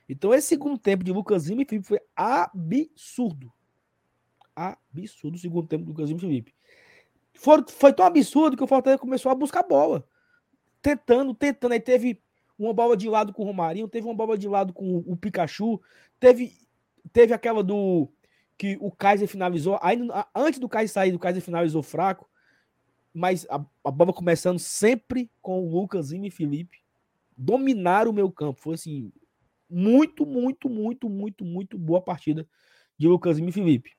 Então, esse segundo tempo de Lucasinho e Felipe foi absurdo. Absurdo o segundo tempo do Lucasinho e Felipe. Foi, foi tão absurdo que o Fortaleza começou a buscar bola. Tentando, tentando. Aí teve uma bola de lado com o Romarinho, teve uma bola de lado com o Pikachu, teve, teve aquela do que o Kaiser finalizou. Ainda, antes do Kaiser sair, o Kaiser finalizou fraco. Mas a, a bola começando sempre com o Lucas e Felipe. Dominaram o meu campo. Foi assim, muito, muito, muito, muito, muito boa partida de Lucas e Felipe.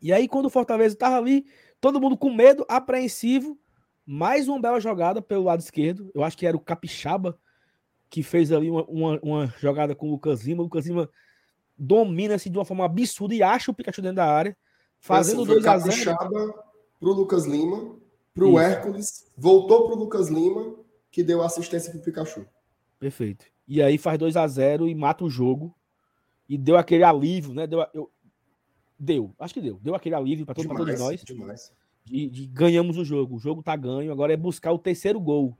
E aí, quando o Fortaleza estava ali, todo mundo com medo, apreensivo, mais uma bela jogada pelo lado esquerdo. Eu acho que era o Capixaba que fez ali uma, uma, uma jogada com o Lucas Lima. O Lucas Lima domina-se de uma forma absurda e acha o Pikachu dentro da área, fazendo 2 a 0 Capixaba pro Lucas Lima, pro Isso. Hércules, voltou pro Lucas Lima, que deu assistência pro Pikachu. Perfeito. E aí faz 2 a 0 e mata o jogo. E deu aquele alívio, né? Deu, eu, deu, acho que deu. Deu aquele alívio para todo, todos nós. Demais. De, de, ganhamos o jogo. O jogo tá ganho. Agora é buscar o terceiro gol.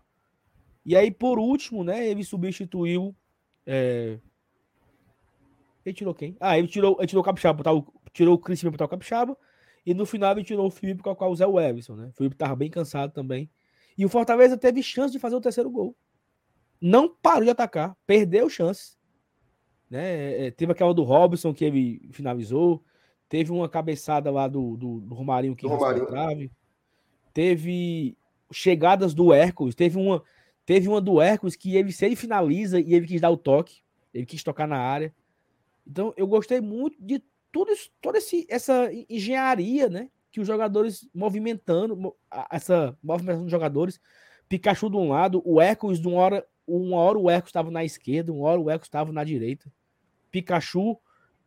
E aí, por último, né? Ele substituiu. É... Ele tirou quem? Ah, ele tirou, ele tirou o Capixaba, botar o, tirou o Cris para botar o Capixaba. E no final ele tirou o Felipe com o Zé Everson, né? O Felipe tava bem cansado também. E o Fortaleza teve chance de fazer o terceiro gol. Não parou de atacar, perdeu chances. Né? É, teve aquela do Robson que ele finalizou. Teve uma cabeçada lá do, do, do Romarinho que Romarinho. trave. Teve chegadas do Hércules. Teve uma, teve uma do Hércules que ele, se ele finaliza e ele quis dar o toque, ele quis tocar na área. Então, eu gostei muito de tudo isso, toda esse, essa engenharia, né? Que os jogadores movimentando, essa movimentação dos jogadores. Pikachu de um lado, o Hércules de uma hora, uma hora o Hércules estava na esquerda, uma hora o Hércules estava na direita. Pikachu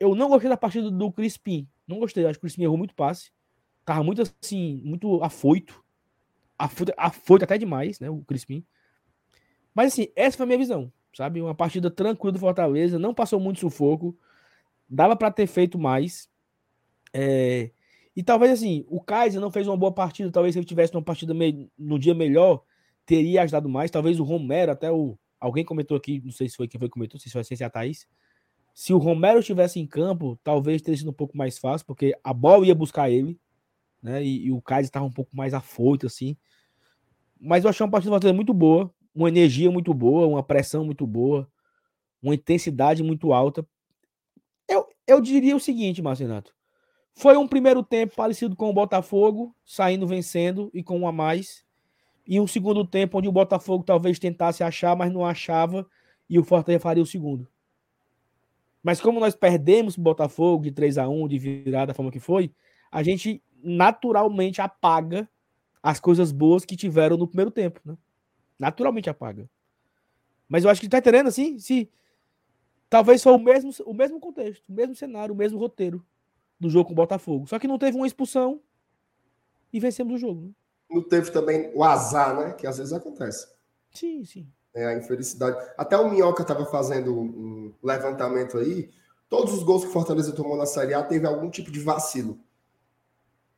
eu não gostei da partida do Crispim. Não gostei. Acho que o Crispim errou muito passe. Tava muito assim, muito afoito. Afoito, afoito até demais, né? O Crispim. Mas assim, essa foi a minha visão. Sabe? Uma partida tranquila do Fortaleza. Não passou muito sufoco. Dava para ter feito mais. É... E talvez assim, o Kaiser não fez uma boa partida. Talvez se ele tivesse uma partida me... no dia melhor, teria ajudado mais. Talvez o Romero, até o. Alguém comentou aqui, não sei se foi quem foi que comentou, se foi a Thaís se o Romero estivesse em campo, talvez teria sido um pouco mais fácil, porque a bola ia buscar ele, né? E, e o Kaiser estava um pouco mais afoito, assim. Mas eu achei uma partida muito boa, uma energia muito boa, uma pressão muito boa, uma intensidade muito alta. Eu, diria o seguinte, Marcenato. Foi um primeiro tempo parecido com o Botafogo, saindo vencendo e com um a mais. E um segundo tempo onde o Botafogo talvez tentasse achar, mas não achava, e o Fortaleza faria o segundo. Mas como nós perdemos o Botafogo de 3 a 1 de virada da forma que foi, a gente naturalmente apaga as coisas boas que tiveram no primeiro tempo, né? Naturalmente apaga. Mas eu acho que tá entendendo assim, se talvez foi o mesmo o mesmo contexto, o mesmo cenário, o mesmo roteiro do jogo com o Botafogo. Só que não teve uma expulsão e vencemos o jogo. Né? Não teve também o azar, né? Que às vezes acontece. Sim, sim né, a infelicidade. Até o Minhoca estava fazendo um levantamento aí. Todos os gols que o Fortaleza tomou na Série A teve algum tipo de vacilo.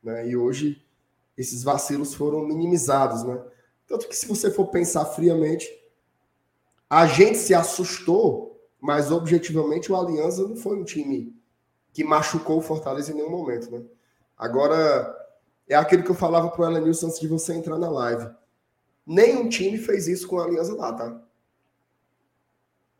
Né? E hoje esses vacilos foram minimizados. Né? Tanto que, se você for pensar friamente, a gente se assustou, mas objetivamente o Aliança não foi um time que machucou o Fortaleza em nenhum momento. Né? Agora, é aquilo que eu falava para o Elenilson antes de você entrar na live Nenhum time fez isso com a Aliança lá, tá?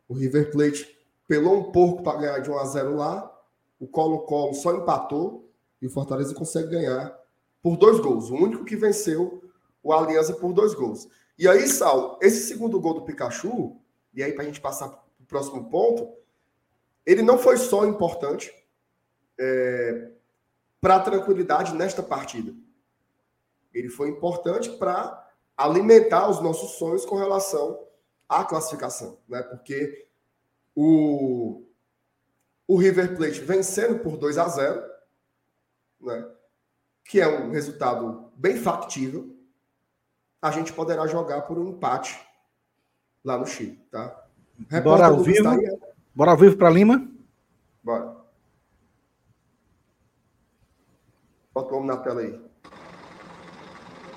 O River Plate pelou um pouco para ganhar de 1 a 0 lá. O Colo-Colo só empatou e o Fortaleza consegue ganhar por dois gols. O único que venceu o Aliança por dois gols. E aí, Sal, esse segundo gol do Pikachu, e aí para a gente passar o próximo ponto, ele não foi só importante é, para a tranquilidade nesta partida. Ele foi importante para alimentar os nossos sonhos com relação à classificação, né? Porque o, o River Plate vencendo por 2 a 0, né? Que é um resultado bem factível. A gente poderá jogar por um empate lá no Chile, tá? Bora ao vivo. Bora ao vivo para Lima? Bora. Bota o homem na tela aí.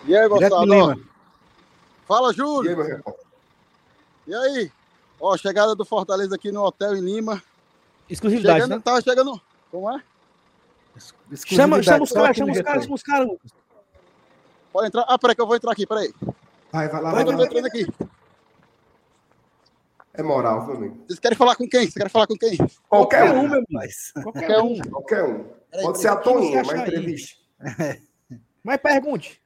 E aí, moçada? Fala, Júlio. E aí, meu repórter? E aí? Ó, chegada do Fortaleza aqui no hotel em Lima. Exclusividade, chegando, né? Tava chegando... Como é? Chama, chama os caras, chama os caras, chama os caras, Lucas. Pode entrar? Ah, peraí que eu vou entrar aqui, peraí. Vai, vai lá, Vai, vai eu tô lá. entrando aqui. É moral, meu amigo. Vocês querem falar com quem? Vocês querem falar com quem? Qualquer um, meu Mas... Qualquer um. qualquer um. Peraí, Pode ser a Toninha, aí? entrevista. Mas pergunte.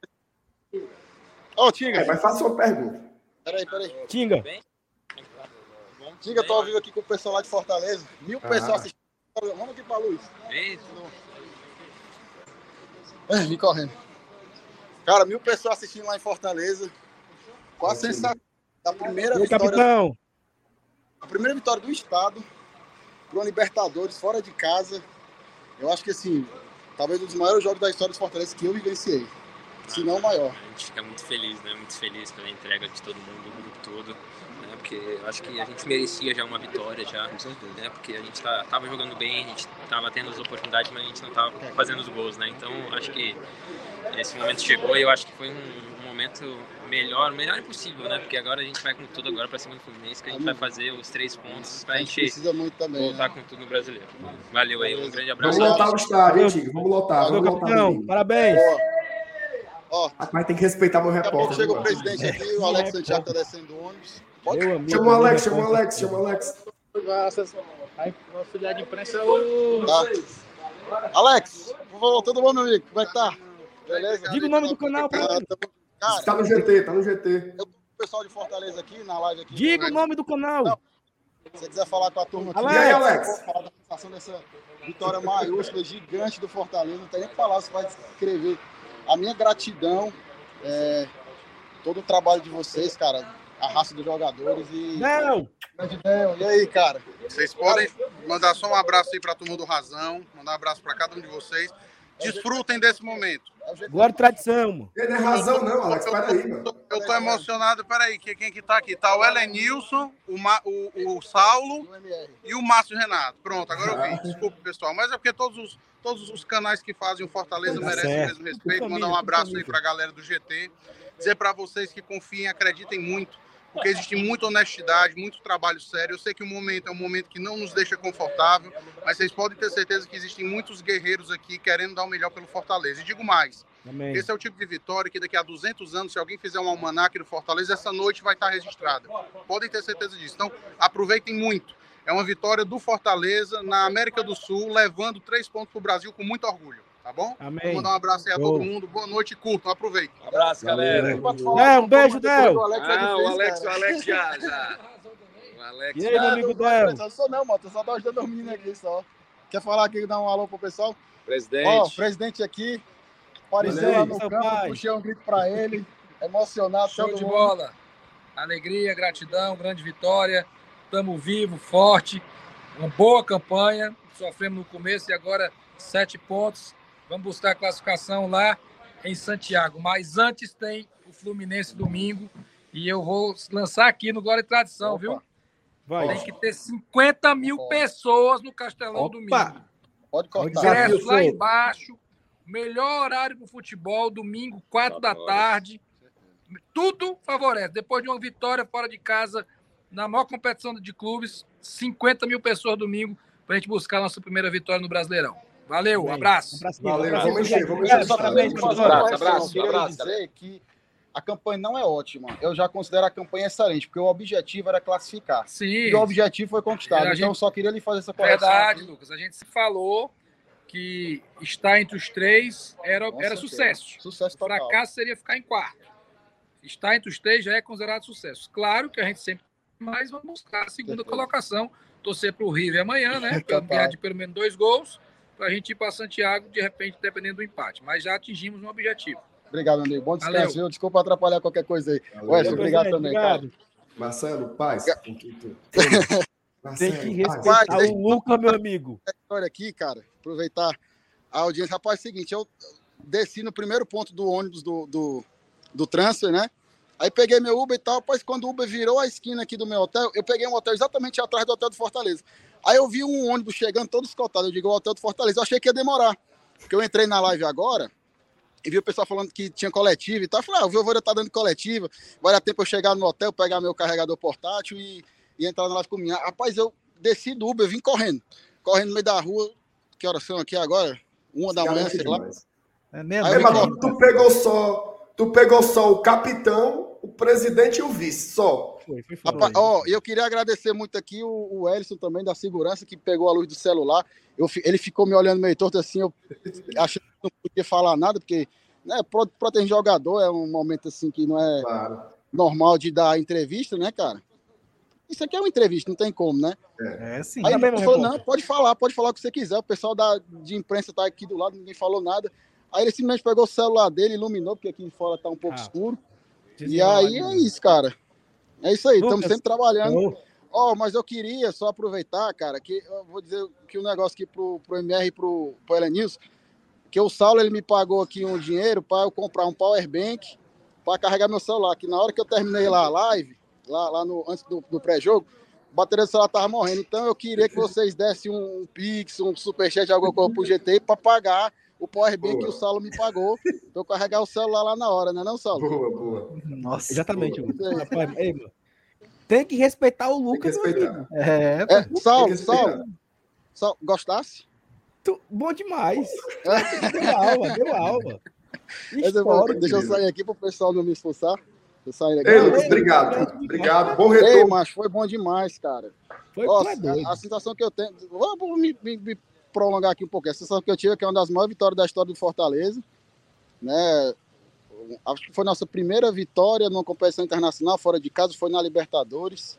Ó, Tinga. É, mas faça uma pergunta. Peraí, peraí. Tinga. Tinga, eu tô ao vivo aqui com o pessoal lá de Fortaleza. Mil Ah. pessoas assistindo. Vamos aqui pra luz. É, me correndo. Cara, mil pessoas assistindo lá em Fortaleza. Qual a sensação da primeira E aí, vitória capitão? A primeira vitória do estado para uma Libertadores fora de casa. Eu acho que assim, talvez um dos maiores jogos da história do Fortaleza que eu vivenciei. Se não o maior. A gente fica muito feliz, né? Muito feliz pela entrega de todo mundo, do grupo todo. Né? Porque eu acho que a gente merecia já uma vitória já. Né? Porque a gente tá, tava jogando bem, a gente tava tendo as oportunidades, mas a gente não tava fazendo os gols, né? Então acho que esse momento chegou e eu acho que foi um momento melhor, o melhor impossível, né? Porque agora a gente vai com tudo agora para cima do Fluminense, que a gente vai fazer os três pontos pra A gente gente precisa muito também. voltar Né? com tudo no brasileiro. Valeu aí, um grande abraço. Vamos lotar o estádio, hein, Tigo? Vamos lotar, Valeu, vamos lotar. capitão. menino. Parabéns. Ó, Mas tem que respeitar meu repórter. chega o presidente aqui, o Alex Santiago tá descendo do ônibus. Pode Meu amigo. Chama o Alex, chama o Alex, chama o Alex. O auxiliar de imprensa é o. Tá. Alex, por favor, tudo bom, meu amigo? Como é que tá? Beleza? Diga o nome do canal pra tá bom. Cara, Tá no GT, tá no GT. o pessoal de Fortaleza aqui, na live aqui. Diga o nome do canal. Se você quiser falar com a turma aqui, Alex. E aí, Alex? falar da sensação dessa vitória maiúscula, gigante do Fortaleza, não tem nem o que falar, você vai escrever. A minha gratidão, é, todo o trabalho de vocês, cara, a raça dos jogadores e. Não. Gratidão. E aí, cara? Vocês podem mandar só um abraço aí para a turma do Razão, mandar um abraço para cada um de vocês. Desfrutem desse momento. É e tradição. Ele não é razão, não, Alex. Peraí, mano. Eu tô emocionado, peraí, que quem que tá aqui? Tá o Helenilson, o, Ma, o, o Saulo e o Márcio Renato. Pronto, agora eu vi. Desculpa, pessoal. Mas é porque todos os, todos os canais que fazem o Fortaleza Tá merecem certo. o mesmo respeito. Mandar um abraço aí pra galera do GT. Dizer para vocês que confiem, acreditem muito. Porque existe muita honestidade, muito trabalho sério. Eu sei que o momento é um momento que não nos deixa confortável, mas vocês podem ter certeza que existem muitos guerreiros aqui querendo dar o melhor pelo Fortaleza. E digo mais, Amém. esse é o tipo de vitória que daqui a 200 anos, se alguém fizer um almanaque do Fortaleza, essa noite vai estar registrada. Podem ter certeza disso. Então, aproveitem muito. É uma vitória do Fortaleza na América do Sul, levando três pontos para o Brasil com muito orgulho. Tá bom? Vou Amém. mandar um abraço aí a todo mundo. Boa noite e curtam. Aproveitem. Abraço, galera. É, um beijo, Del. O Alex Ah, o Alex, o cara. Alex já, já. O Alex E aí, meu amigo Del? Eu sou não, mano. Eu só tô ajudando os meninos aqui só. Quer falar aqui, dar um alô pro pessoal? presidente. Ó, presidente aqui. Apareceu lá no campo, pai. puxei um grito pra ele. Emocionado, Show todo de mundo. bola. Alegria, gratidão, grande vitória. Estamos vivos, forte. Uma boa campanha. Sofremos no começo e agora sete pontos. Vamos buscar a classificação lá em Santiago. Mas antes tem o Fluminense domingo. E eu vou lançar aqui no Glória e Tradição, Opa. viu? Vai. Tem que ter 50 mil Opa. pessoas no Castelão Opa. domingo. Pode cortar. Ingresso lá embaixo. Melhor horário para o futebol, domingo, quatro da tarde. Tudo favorece. Depois de uma vitória fora de casa, na maior competição de clubes, 50 mil pessoas domingo para a gente buscar a nossa primeira vitória no Brasileirão. Valeu, Amém. abraço. Um Valeu, um vamos encher, vamos encher. Só parabéns, correção. abraço, Queria abraço, dizer que a campanha não é ótima. Eu já considero a campanha excelente, porque o objetivo era classificar. Sim, E o objetivo foi conquistado. A então, eu gente- só queria lhe fazer essa correção. verdade, aqui. Lucas. A gente se falou que estar entre os três era, era sucesso. Sucesso total. fracasso seria ficar em quarto. Estar entre os três já é considerado sucesso. Claro que a gente sempre mais vai buscar a segunda Certeza. colocação, torcer para o River amanhã, né? Ganhar de pelo menos dois gols, para a gente ir para Santiago, de repente, dependendo do empate. Mas já atingimos um objetivo. Obrigado, amigo. Bom descanso, viu? Desculpa atrapalhar qualquer coisa aí. Wesley, obrigado também. Obrigado. Cara. Marcelo, paz. Tem que respeitar Rapaz, o Luca, meu amigo. Olha aqui, cara, aproveitar a audiência. Rapaz, é o seguinte, eu desci no primeiro ponto do ônibus do, do, do transfer, né? Aí peguei meu Uber e tal, rapaz, quando o Uber virou a esquina aqui do meu hotel, eu peguei um hotel exatamente atrás do hotel do Fortaleza. Aí eu vi um ônibus chegando todo escoltado, eu digo, o hotel do Fortaleza. Eu achei que ia demorar, porque eu entrei na live agora e vi o pessoal falando que tinha coletiva e tal. Eu falei, ah, o Voivoda tá dando coletiva, vai dar tempo eu chegar no hotel, pegar meu carregador portátil e e entrar na live comigo. Rapaz, eu desci do Uber, vim correndo. Correndo no meio da rua. Que horas são aqui agora? Uma da manhã, sei lá. É mesmo? Aí, mas tu, pegou só. Tu pegou só o capitão, o presidente e o vice, só. Foi, foi, foi. Rapaz, ó, eu queria agradecer muito aqui o, o Elson também da segurança que pegou a luz do celular. Eu, ele ficou me olhando meio torto assim, eu achei que não podia falar nada, porque né, proteger jogador é um momento assim que não é claro. normal de dar entrevista, né, cara? Isso aqui é uma entrevista, não tem como, né? É, é sim. Aí ele falou, não, pode falar, pode falar o que você quiser. O pessoal da, de imprensa tá aqui do lado, ninguém falou nada. Aí ele simplesmente pegou o celular dele, iluminou, porque aqui fora tá um pouco ah, escuro. E aí é isso, cara. É isso aí, estamos sempre trabalhando. Ó, oh, mas eu queria só aproveitar, cara, que eu vou dizer que o um negócio aqui pro, pro MR e pro, pro Elenils, que o Saulo ele me pagou aqui um dinheiro para eu comprar um power bank para carregar meu celular, que na hora que eu terminei lá a live, lá, lá no, antes do, do pré-jogo, a bateria do celular tava morrendo. Então eu queria que vocês dessem um, Pix, um Superchat, alguma coisa pro GT para pagar o Powerbank que o Saulo me pagou pra eu carregar o celular lá na hora, né, não, Saulo? Boa, boa. Nossa. Exatamente, boa. Rapaz, ei, mano. Tem que respeitar o Lucas. Tem que respeitar. É, é Saulo, Saulo, Saulo, gostasse? Tu, bom demais. deu aula, deu. História, deixa eu sair aqui pro pessoal não me expulsar. Ei, Lucas, obrigado. Obrigado. Bom retorno. Ei, mas foi bom demais, cara. Foi Nossa, a, a, sensação que eu tenho. Vou me, me, me, prolongar aqui um pouco. A sensação que eu tive é que é uma das maiores vitórias da história do Fortaleza. Né? Acho que foi nossa primeira vitória numa competição internacional fora de casa, foi na Libertadores.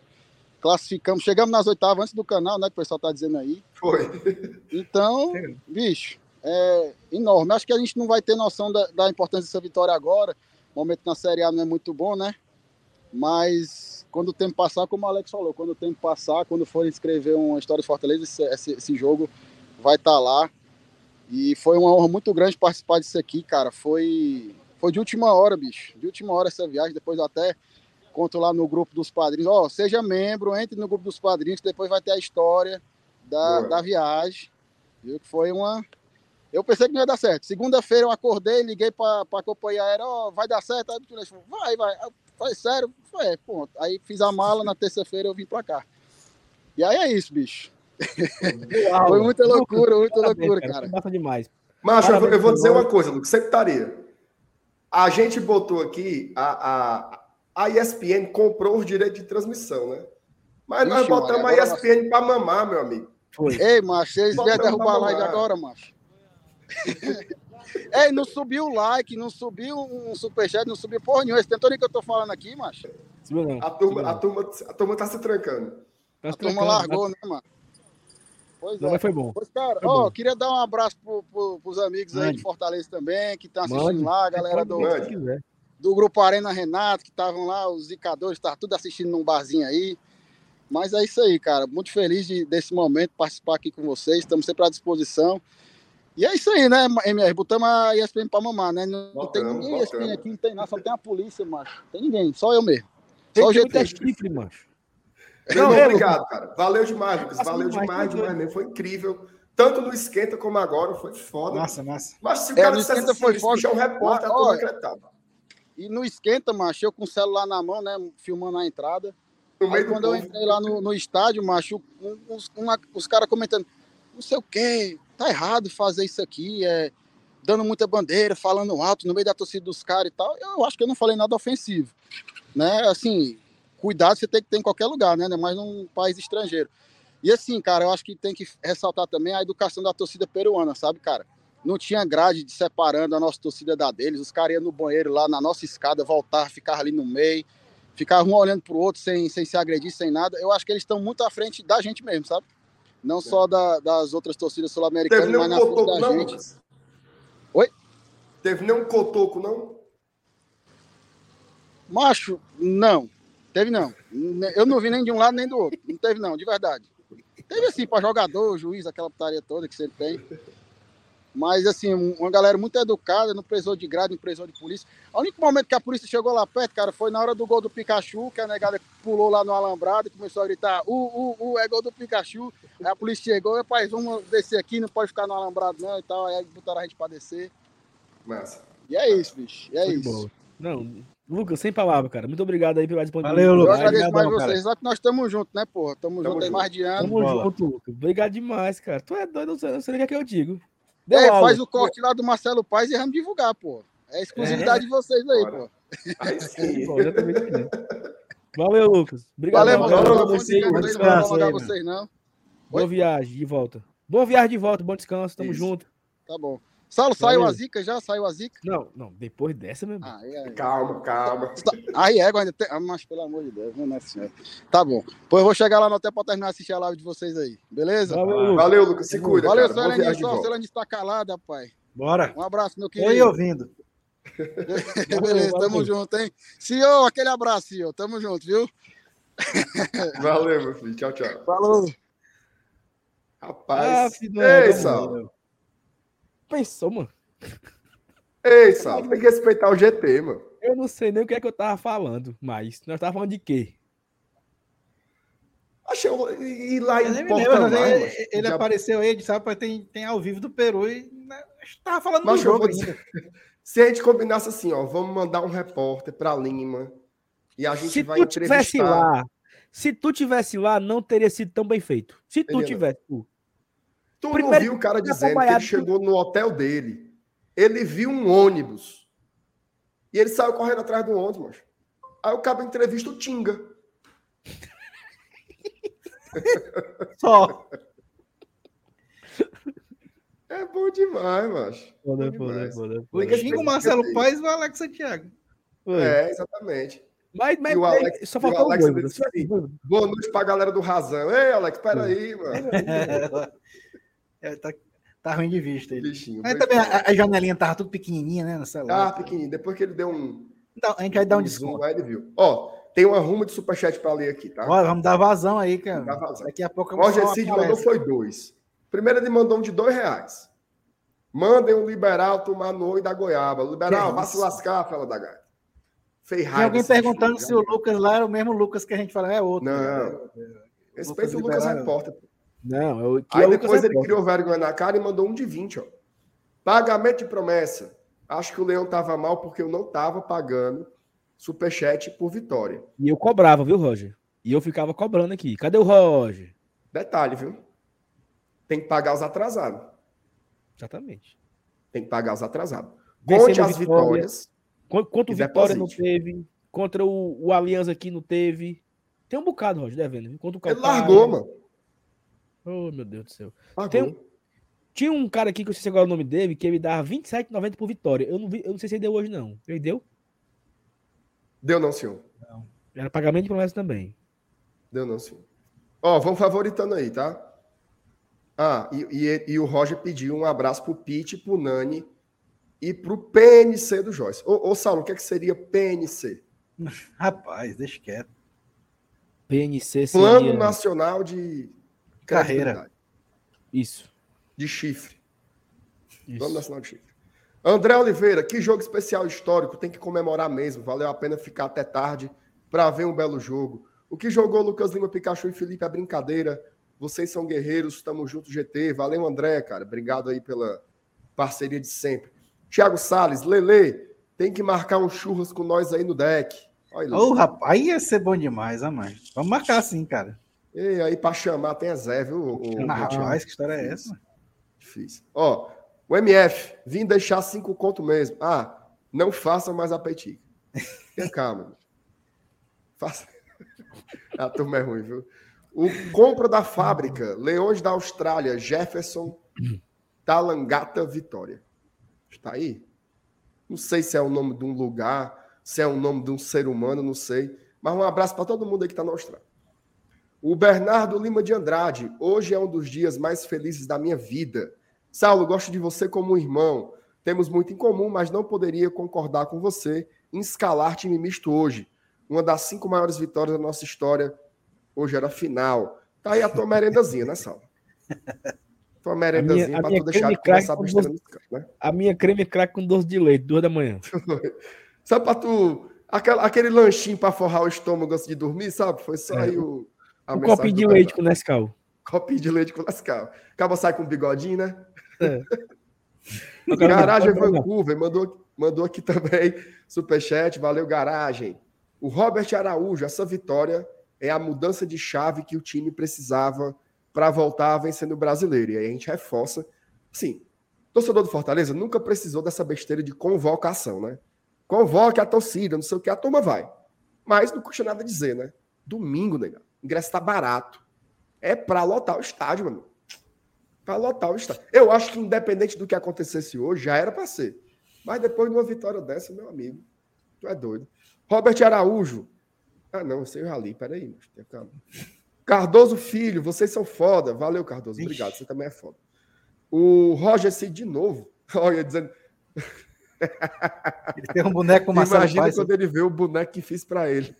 Classificamos, chegamos nas oitavas antes do canal, né? Que o pessoal tá dizendo aí. Foi. Então, bicho, é enorme. Acho que a gente não vai ter noção da, da importância dessa vitória agora o momento na Série A não é muito bom, né? Mas quando o tempo passar, como o Alex falou, quando o tempo passar, quando for escrever uma história de Fortaleza, esse, esse, esse jogo vai estar tá lá. E foi uma honra muito grande participar disso aqui, cara. Foi, foi de última hora, bicho. De última hora essa viagem. Depois até conto lá no grupo dos padrinhos. Ó, oh, seja membro, entre no grupo dos padrinhos, que depois vai ter a história da, da viagem. Viu? Que foi uma, eu pensei que não ia dar certo. Segunda-feira eu acordei, liguei para a companhia aérea, oh, vai dar certo? Aí vai, vai. Foi sério? Foi, ponto. Aí fiz a mala, na terça-feira eu vim para cá. E aí é isso, bicho. Foi muita loucura, muita loucura, cara. Massa demais. Mas eu, eu, vou dizer uma coisa, Lucas, secretaria. A gente botou aqui, a, a, a ESPN comprou os direitos de transmissão, né? Mas Ixi, nós botamos mano, a ESPN para mamar, meu amigo. Foi. Ei, macho, eles vieram derrubar a live agora, macho. É, não subiu o like, não subiu um superchat, não subiu porra nenhuma. Esse tentou nem que eu tô falando aqui, macho. A turma, a turma, a turma tá se trancando. Tá a turma largou, né, mano? Pois não, é. Mas foi bom. Pois, cara, foi ó, bom. queria dar um abraço pro, pro, pros amigos Mande. aí de Fortaleza também, que estão assistindo Mande. lá, a galera do, do Grupo Arena Renato, que estavam lá, os zicadores, estavam tudo assistindo num barzinho aí. Mas é isso aí, cara. Muito feliz de, desse momento, participar aqui com vocês. Estamos sempre à disposição. E é isso aí, né, MR? Botamos a ESPN pra mamar, né? Não, botamos, tem ninguém ESPN aqui, não tem nada, só tem a polícia, macho. Tem ninguém, só eu mesmo. Só o GT. chifre, macho. Não, não obrigado, cara. Valeu demais, Lucas. Valeu demais, demais mesmo. Foi incrível. Tanto no esquenta como agora, foi foda. Massa, massa. Mas se o é, cara esquenta assim, foi foda. é um repórter, ah, ó, acreditava. E no esquenta, macho, eu com o celular na mão, né, filmando a entrada. Aí quando eu entrei lá no, no estádio, macho, um, uns, uma, os caras comentando, não sei o quê, tá errado fazer isso aqui, é dando muita bandeira, falando alto no meio da torcida dos caras e tal. Eu acho que eu não falei nada ofensivo, né? Assim, cuidado você tem que ter em qualquer lugar, né? Mas num país estrangeiro. E assim, cara, eu acho que tem que ressaltar também a educação da torcida peruana, sabe, cara? Não tinha grade de separando a nossa torcida da deles. Os caras iam no banheiro lá na nossa escada, voltar, ficar ali no meio, ficar um olhando pro outro sem, sem se agredir, sem nada. Eu acho que eles estão muito à frente da gente mesmo, sabe? Não só da, das outras torcidas sul-americanas, mas na frente da não? gente. Lucas? Oi? Teve nenhum cotoco, não? Macho, não. Teve não. Eu não vi nem de um lado nem do outro. Não teve não, de verdade. Teve assim, para jogador, juiz, aquela putaria toda que sempre tem. Mas assim, uma galera muito educada, não precisou de grade, não precisou de polícia. O único momento que a polícia chegou lá perto, cara, foi na hora do gol do Pikachu, que a negada pulou lá no alambrado e começou a gritar: uh, uh, uh, é gol do Pikachu. Aí a polícia chegou, rapaz, vamos descer aqui, não pode ficar no alambrado não e tal. Aí botaram a gente pra descer. Massa. E é isso, bicho. E é Foi isso. boa. Não, Lucas, sem palavra, cara. Muito obrigado aí pela Valeu, disponibilidade. Eu Lucas. agradeço mais vocês, lá que nós estamos juntos, né, porra? Estamos Tamo juntos aí junto. mais de ano. Tamo Bola. junto, Lucas. Obrigado demais, cara. Tu é doido, não sei, não sei nem o que é que eu digo. Deu É, aula. faz o corte lá do Marcelo Paz e vamos divulgar, pô. É exclusividade de vocês aí, Bora. pô. Aí sim. Entendi. Valeu, Lucas. Obrigado. Valeu, Valeu, mano. valeu, Não vou você. ficar bom aí, não vou descanso alongar aí, mano. vocês, não. Boa viagem de volta. Boa viagem de volta, bom descanso, tamo Isso. junto. Tá bom. Saulo, saiu Valeu. a zica já? Saiu a zica? Não, não, depois dessa, meu irmão. Ah, é. Calma, calma. Aí é, ainda tem. Ah, mas pelo amor de Deus, não é senhora. Tá bom. Pois eu vou chegar lá no hotel pra terminar de assistir a live de vocês aí. Beleza? Valeu, Lucas. Valeu, Lucas. Se cuida, Valeu, de Só, seu volta. Elanis tá calado, rapaz. Bora. Um abraço, meu Tô aí querido. ouvindo. Beleza, valeu. tamo junto, hein? Senhor, aquele abraço, senhor. Tamo junto, viu? Valeu, meu filho. Tchau, tchau. Falou. Ah, Rapaz. filho, Ei, Sal. Pensou, mano. Ei, Sal. Tem que respeitar o GT, mano. Eu não sei nem o que é que eu tava falando, mas nós tava falando de quê? Achei ir lá Eu em Porto lembro, ele, ele Já- apareceu aí, rapaz, tem, tem ao vivo do Peru e né, a gente tava falando Mas do jogo dizer, se a gente combinasse assim, ó, vamos mandar um repórter para Lima e a gente Se vai tu tivesse lá, se tu tivesse lá, não teria sido tão bem feito. Se tu Teria não. tivesse, tu. Tu Primeiro não viu o cara que dizendo que ele chegou no hotel dele. Ele viu um ônibus. E ele saiu correndo atrás do ônibus, macho. Aí o cabo entrevista o Tinga. Só. É bom demais, macho. Foda, foda, foda, que Xinga o Marcelo e o Alex Santiago. Foi. É, exatamente. Mas, mas E o Alex- só o faltou o Alex disse assim, Boa noite pra galera do Razão. Ei, Alex, peraí, mano. É, tá, tá ruim de vista ele. Bichinho. Mas também a, a janelinha tava tudo pequenininha, né, no Ah, celular. pequenininho. Depois que ele deu um, Então, a gente vai dar um um zoom, desconto. aí ele viu. Ó, tem uma ruma de superchat pra ler aqui, tá? Bora, vamos dar vazão aí, cara. Dá vazão. Daqui a pouco Roger Cid aparece. mandou foi dois. Primeiro ele mandou um de dois reais. Mandem o liberal tomar no olho da goiaba. Liberal, Que vá isso? se lascar, fela da gata. Fez Tem alguém perguntando se o. Lucas lá era o mesmo Lucas que a gente fala, é outro. Não. Respeita o Lucas Lucas Liberal. Repórter. Não, é Aí é o Lucas depois ele criou vergonha na cara e mandou um de 20, ó. Pagamento de promessa. Acho que o Leão tava mal porque eu não tava pagando superchat por vitória. E eu cobrava, viu, Roger? E eu ficava cobrando aqui. Cadê o Roger? Detalhe, viu? Tem que pagar os atrasados. Exatamente. Tem que pagar os atrasados. Conte as Vitória. vitórias. Qu- Quanto Vitória não teve, contra o, o Aliança aqui não teve. Tem um bocado, Roger, devendo. Contra o Ele largou, mano. Oh, meu Deus do céu. Tem Tinha um cara aqui que eu sei agora o nome dele, que ele dava 27,90 por vitória. Eu não, vi, eu não sei se ele deu hoje, não. Ele deu? Deu não, senhor. Era pagamento de promessa também. Deu não, senhor. Ó, vamos favoritando aí, tá? Ah, e, e- e o Roger pediu um abraço pro Pete, pro Nani e pro PNC do Joyce. Ô, ô Saulo, o que, é que seria PNC? Rapaz, deixa quieto. PNC Plano seria... Nacional de Carreira. Isso. De chifre. Isso. Nacional de Chifre. André Oliveira, que jogo especial histórico, tem que comemorar mesmo. Valeu a pena ficar até tarde para ver um belo jogo. O que jogou Lucas Lima, Pikachu e Felipe é brincadeira. Vocês são guerreiros, estamos juntos, GT. Valeu, André, cara. Obrigado aí pela parceria de sempre. Thiago Salles, Lele, tem que marcar um churras com nós aí no deck. Olha Ô, rapaz, aí ia ser bom demais, ah, mãe. Vamos marcar assim, cara. E aí, para chamar, tem a Zé, viu? O, rapaz, que história é essa? Difícil. Ó, o MF, vim deixar cinco conto mesmo. Ah, não faça mais apetite. Tenha calma. Faça. A turma é ruim, viu? O compra da fábrica, Leões da Austrália, Jefferson Talangata Vitória. Está aí? Não sei se é o nome de um lugar, se é o nome de um ser humano, não sei. Mas um abraço para todo mundo aí que está na Austrália. O Bernardo Lima de Andrade, hoje é um dos dias mais felizes da minha vida. Saulo, gosto de você como um irmão. Temos muito em comum, mas não poderia concordar com você em escalar time misto hoje. Uma das cinco maiores vitórias da nossa história. Hoje era final. Tá aí a tua merendazinha, né, Saulo? Tua merendazinha para tu deixar de começar doce, né? A minha creme crack com doce de leite, duas da manhã. Só para tu. Aquele, aquele lanchinho para forrar o estômago antes de dormir, sabe? Foi só é. aí o um copinho de leite com Nescau. Copinho de leite com Nescau. Acaba sai com bigodinho, né? É. Garagem Vancouver mandou, mandou aqui também superchat. Valeu, Garagem. O Robert Araújo, essa vitória é a mudança de chave que o time precisava para voltar a vencer no brasileiro. E aí a gente reforça. Sim, torcedor do Fortaleza nunca precisou dessa besteira de convocação, né? Convoque a torcida, não sei o que, a turma vai. Mas não custa nada dizer, né? Domingo, negão ingresso tá barato. É para lotar o estádio, mano. Para lotar o estádio. Eu acho que independente do que acontecesse hoje, já era para ser. Mas depois de uma vitória dessa, meu amigo, tu é doido. Robert Araújo. Ah, não, eu sei o Rali, peraí, mas calma. Cardoso Filho, vocês são foda. Valeu, Cardoso. Obrigado, você também é foda. O Roger C de novo. Olha, dizendo. Ele tem um boneco com Imagina quando ele vê o boneco que fiz para ele.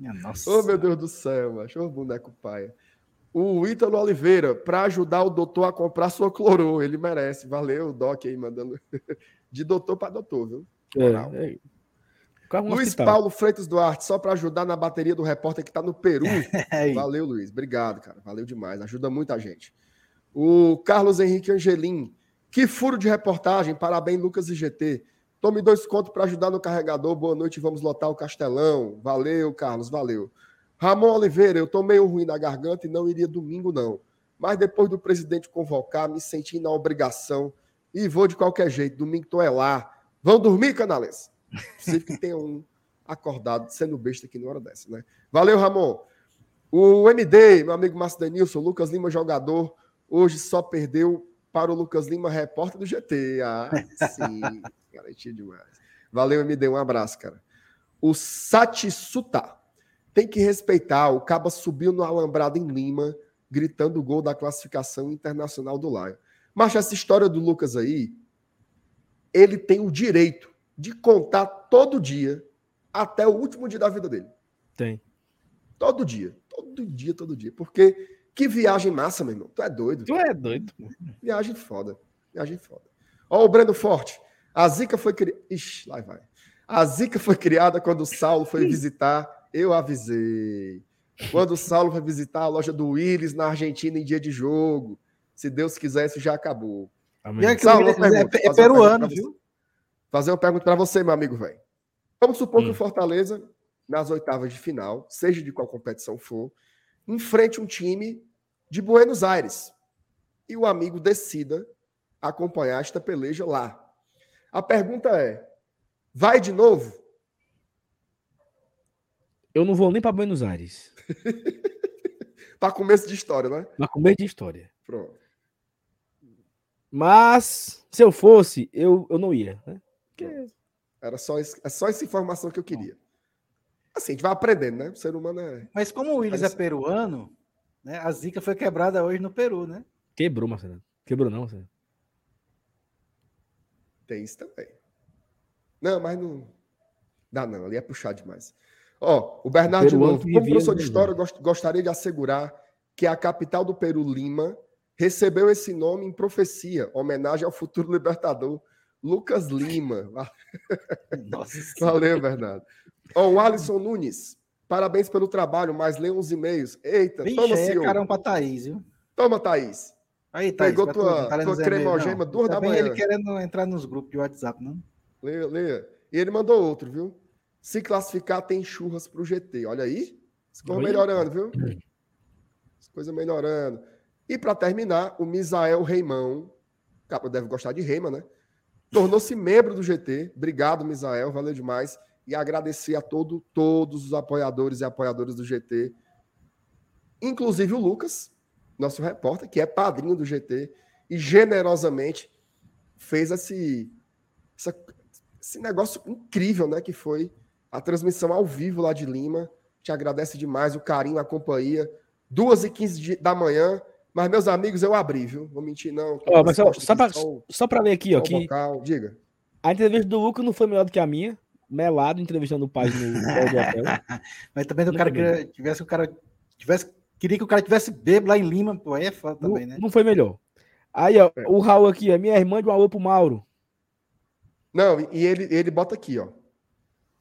Minha nossa. Oh, meu Deus do céu, macho. Ô, boneco paia. O Ítalo Oliveira, para ajudar o doutor a comprar sua clorô, ele merece. Valeu, o Doc aí mandando. De doutor para doutor, viu? É, é. Luiz hospital. Paulo Freitas Duarte, só para ajudar na bateria do repórter que está no Peru. É Valeu, Luiz. Obrigado, cara. Valeu demais. Ajuda muita gente. O Carlos Henrique Angelim. Que furo de reportagem. Parabéns, Lucas e GT. Tome dois contos para ajudar no carregador. Boa noite, vamos lotar o Castelão. Valeu, Carlos, valeu. Ramon Oliveira, eu tô meio ruim na garganta e não iria domingo, não. Mas depois do presidente convocar, me senti na obrigação e vou de qualquer jeito. Domingo tô é lá. Vão dormir, canales? Possível que tenha um acordado sendo besta aqui na hora dessa, né? Valeu, Ramon. O MD, meu amigo Márcio Denilson, Lucas Lima, jogador, hoje só perdeu para o Lucas Lima, repórter do GT. Ah, sim. Garantia demais. Valeu, MD. Um abraço, cara. O Satisuta. Tem que respeitar. O Caba subiu no alambrado em Lima, gritando o gol da classificação internacional do Lion. Mas essa história do Lucas aí, ele tem o direito de contar todo dia, até o último dia da vida dele. Tem. Todo dia. Todo dia, todo dia. Porque que viagem massa, meu irmão. Tu é doido. Tu é doido. Viagem foda. Viagem foda. Ó, o Breno Forte. A zica foi criada. Ixi, lá vai. A zica foi criada quando o Saulo foi visitar. Eu avisei. Quando o Saulo foi visitar a loja do Willis na Argentina em dia de jogo. Se Deus quiser, isso já acabou. Amém. E Saulo, é, pergunta, é, é peruano, viu? Fazer uma pergunta para você, meu amigo velho. Vamos supor hum. que o Fortaleza, nas oitavas de final, seja de qual competição for, enfrente um time de Buenos Aires e o amigo decida acompanhar esta peleja lá. A pergunta é: vai de novo? Eu não vou nem para Buenos Aires. para começo de história, né? Para começo de história. Pronto. Mas se eu fosse, eu, eu não ia. Né? Porque... Era só, é só essa informação que eu queria. Assim, a gente vai aprendendo, né? O ser humano é. Mas como o Willis é peruano, né? A zica foi quebrada hoje no Peru, né? Quebrou, Marcelo. Quebrou, não, Marcelo. Tem isso também. Não, mas não. Dá não, ali é puxar demais. Ó, o Bernardo de novo. Como professor de história, eu gostaria de assegurar que a capital do Peru, Lima, recebeu esse nome em profecia, homenagem ao futuro libertador, Lucas Lima. Nossa Valeu, Bernardo. Ó, o Alisson Nunes. Parabéns pelo trabalho, mas lê uns e-mails. Eita, Vixe, toma, senhor. É carão pra Thaís, viu? Toma, Thaís. Aí, Thaís, Pegou tua, tá tua cremogema duas da manhã. ele querendo entrar nos grupos de WhatsApp, não? Leia, leia. E ele mandou outro, viu? Se classificar, tem churras pro GT. Olha aí. As coisas melhorando, viu? As coisas melhorando. E para terminar, o Misael Reimão, capa deve gostar de Reima, né? Tornou-se membro do GT. Obrigado, Misael, valeu demais. E agradecer a todo, todos os apoiadores e apoiadoras do GT, inclusive o Lucas, nosso repórter, que é padrinho do GT, e generosamente fez esse, essa, esse negócio incrível, né? Que foi a transmissão ao vivo lá de Lima, Te agradece demais o carinho, a companhia. Duas e quinze da manhã. Mas, meus amigos, eu abri, viu? Vou mentir, não. Ó, mas só, só, pra, só pra ver aqui, ó. Que Diga. A entrevista do Luca não foi melhor do que a minha. Melado entrevistando o pai no hotel. mas também o cara queria, tivesse o cara tivesse queria que o cara tivesse bebo lá em Lima, pô, aí é foda também, né? Não foi melhor. Aí, ó, é. o Raul aqui, a minha irmã de um alô pro Mauro. Não, e ele, ele bota aqui, ó.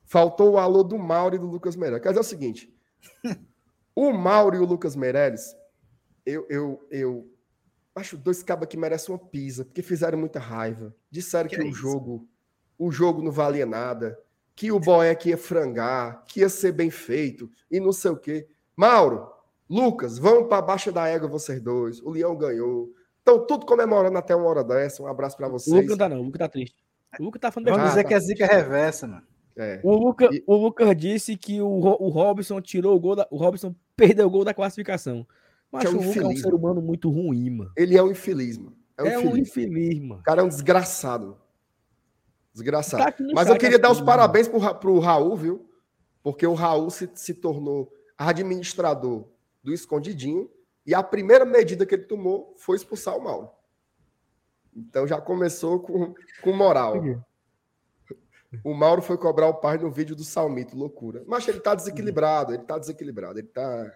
Faltou o alô do Mauro e do Lucas Meirelles. Quer dizer o seguinte: o Mauro e o Lucas Meirelles, eu, eu, eu acho dois cabos que merecem uma pisa, porque fizeram muita raiva. Disseram que, que é o jogo, o jogo não valia nada, que o Boeck ia frangar, que ia ser bem feito e não sei o quê. Mauro, Lucas, vamos para baixo da égua vocês dois. O Leão ganhou. Estão tudo comemorando até uma hora dessa. Um abraço para vocês. O Lucas não tá não, o Lucas tá triste. O Lucas tá falando Vamos dizer que é zica reversa, mano. É. O, Luca, e... o Lucas disse que o, o Robson tirou o gol da, o Robson perdeu o gol da classificação. Mas é um o Lucas é um ser humano muito ruim, mano. Ele é um infeliz, mano. É um, é infeliz. um infeliz, mano. O cara é um desgraçado. Desgraçado. Tá Mas eu queria dar os parabéns pro, pro Raul, viu? Porque o Raul se, se tornou administrador do escondidinho e a primeira medida que ele tomou foi expulsar o Mauro. Então já começou com, com moral. O Mauro foi cobrar o pai no vídeo do Salmito, loucura. Mas ele tá desequilibrado, ele tá desequilibrado, ele tá.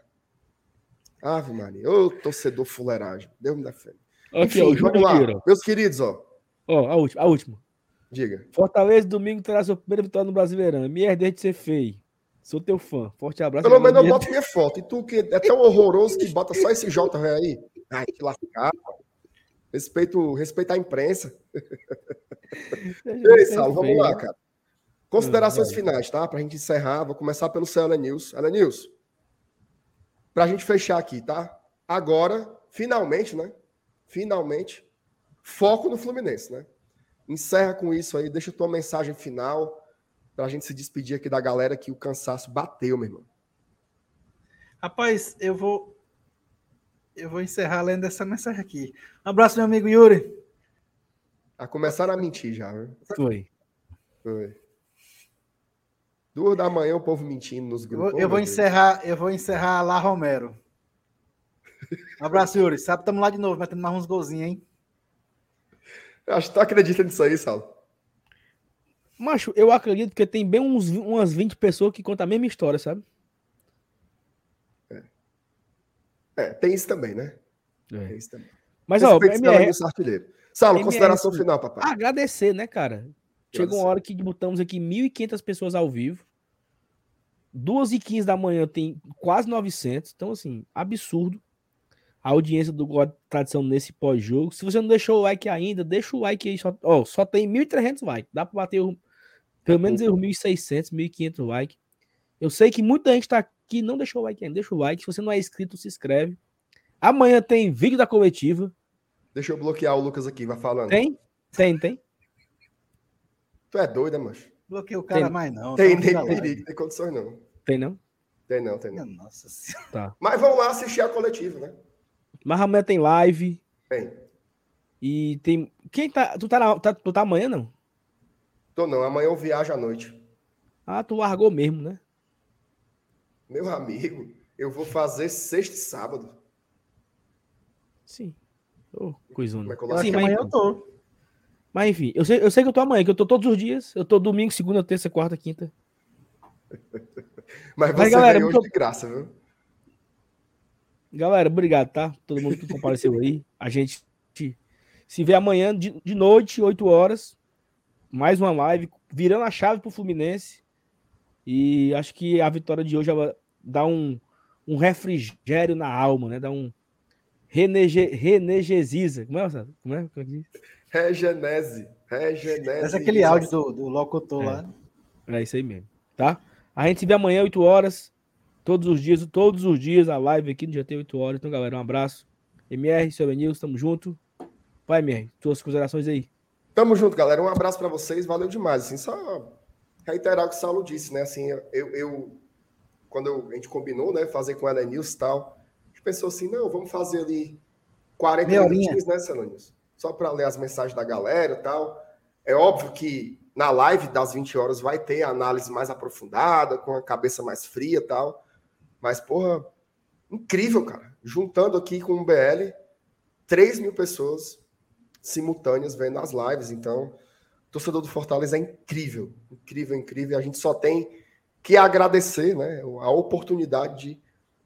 Ave Maria, ô torcedor fuleiragem, Deus me defenda. Enfim, ó, vamos lá. Meus queridos, ó. Ó, a última, a última. Diga. Fortaleza, domingo, terá sua primeira vitória no Brasileirão. Me herdei de ser feio. Sou teu fã. Forte abraço. Pelo menos eu boto minha foto. E tu que é tão horroroso que bota só esse J aí. Ai, que lascado. Respeito, respeito a imprensa. Ei, Saulo, vamos lá, cara. Considerações hum, finais, tá? Pra gente encerrar. Vou começar pelo seu Ela News. Ela News. Pra gente fechar aqui, tá? Agora, finalmente, né? Finalmente, foco no Fluminense, né? Encerra com isso aí, deixa tua mensagem final para a gente se despedir aqui da galera que o cansaço bateu, meu irmão. Rapaz, eu vou eu vou encerrar lendo essa mensagem aqui. Um abraço, meu amigo Yuri. A começar a mentir já, viu? Foi. Foi. Duas da manhã o povo mentindo nos grupos. Eu, eu vou encerrar, eu vou encerrar lá Romero. Um abraço, Yuri. Sabe, estamos lá de novo, metendo mais uns golzinhos, hein? Acho que tu acredita nisso aí, Saulo. Macho, eu acredito que tem bem uns, umas 20 pessoas que contam a mesma história, sabe? É, é tem isso também, né? É. Tem isso também. Mas, ó, MR... artilheiro. MR... consideração final, papai. Agradecer, né, cara? Chegou uma hora que botamos aqui 1.500 pessoas ao vivo. 2 e 15 da manhã tem quase 900. Então, assim, absurdo. A audiência do God Tradição nesse pós-jogo. Se você não deixou o like ainda, deixa o like aí. Só, ó, só tem 1.300 likes. Dá pra bater o pelo menos os 1.600, 1.500 likes. Eu sei que muita gente tá aqui não deixou o like ainda. Deixa o like. Se você não é inscrito, se inscreve. Amanhã tem vídeo da coletiva. Deixa eu bloquear o Lucas aqui, vai falando. Tem? Tem, tem. Tu é doida, mancho? Bloqueia o cara tem, mais não. Tem, tem perigo, tem condições não. Tem não? Tem não, tem não. Nossa senhora. Tá. Mas vamos lá assistir a coletiva, né? Mas amanhã tem live. Tem. E tem. Quem tá. Tu tá, na... tá, tu tá amanhã, não? Tô não, amanhã eu viajo à noite. Ah, tu largou mesmo, né? Meu amigo, eu vou fazer sexta e sábado. Sim. Oh, coisona. É Sim, mas amanhã eu tô. Mas enfim, eu sei, eu sei que eu tô amanhã, que eu tô todos os dias. Eu tô domingo, segunda, terça, quarta, quinta. mas você mas, galera, muito... de graça, viu? Galera, obrigado, tá? Todo mundo que compareceu aí. A gente se vê amanhã de, de noite, 8 horas mais uma live, virando a chave para o Fluminense. E acho que a vitória de hoje dá um, um refrigério na alma, né? Dá um renege, renegesiza. Como é, Como é? Como é que diz? Regenese. Regenese. Esse é aquele áudio do, do locutor é. lá. É isso aí mesmo, tá? A gente se vê amanhã, 8 horas. Todos os dias, todos os dias, a live aqui no GT 8 horas. Então, galera, um abraço. MR, seu Benil, tamo junto. Vai, MR, tuas considerações aí. Tamo junto, galera. Um abraço para vocês. Valeu demais. Assim, só reiterar o que o Saulo disse, né? Assim, eu, eu quando eu, a gente combinou, né, fazer com ela News e tal, a gente pensou assim, não, vamos fazer ali 40 minutinhos, né, Celanius? Só para ler as mensagens da galera e tal. É óbvio que na live das 20 horas vai ter a análise mais aprofundada, com a cabeça mais fria e tal. Mas, porra, incrível, cara. Juntando aqui com o BL, 3 mil pessoas simultâneas vendo as lives. Então, torcedor do Fortaleza é incrível, incrível, incrível. A gente só tem que agradecer né, a oportunidade de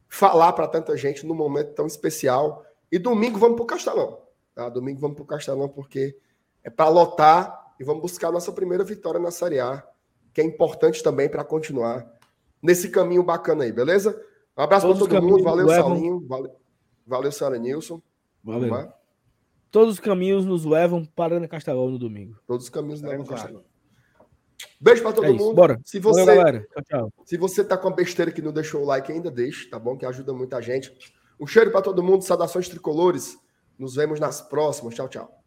falar para tanta gente num momento tão especial. E domingo vamos para o Castelão. Tá? Domingo vamos para o Castelão porque é para lotar e vamos buscar a nossa primeira vitória na Série A, que é importante também para continuar nesse caminho bacana aí, beleza? Um abraço para todo mundo. Valeu, levam... Salinho. Valeu, valeu Sara Nilson. Valeu. Todos os caminhos nos levam para Ana Castelão no domingo. Todos os caminhos nos levam para Castelão. Beijo para todo é mundo. Bora. Se você, Valeu, galera. Tchau, tchau. Se você tá com a besteira que não deixou o like, ainda deixe, tá bom? Que ajuda muita gente. Um cheiro para todo mundo. Saudações tricolores. Nos vemos nas próximas. Tchau, tchau.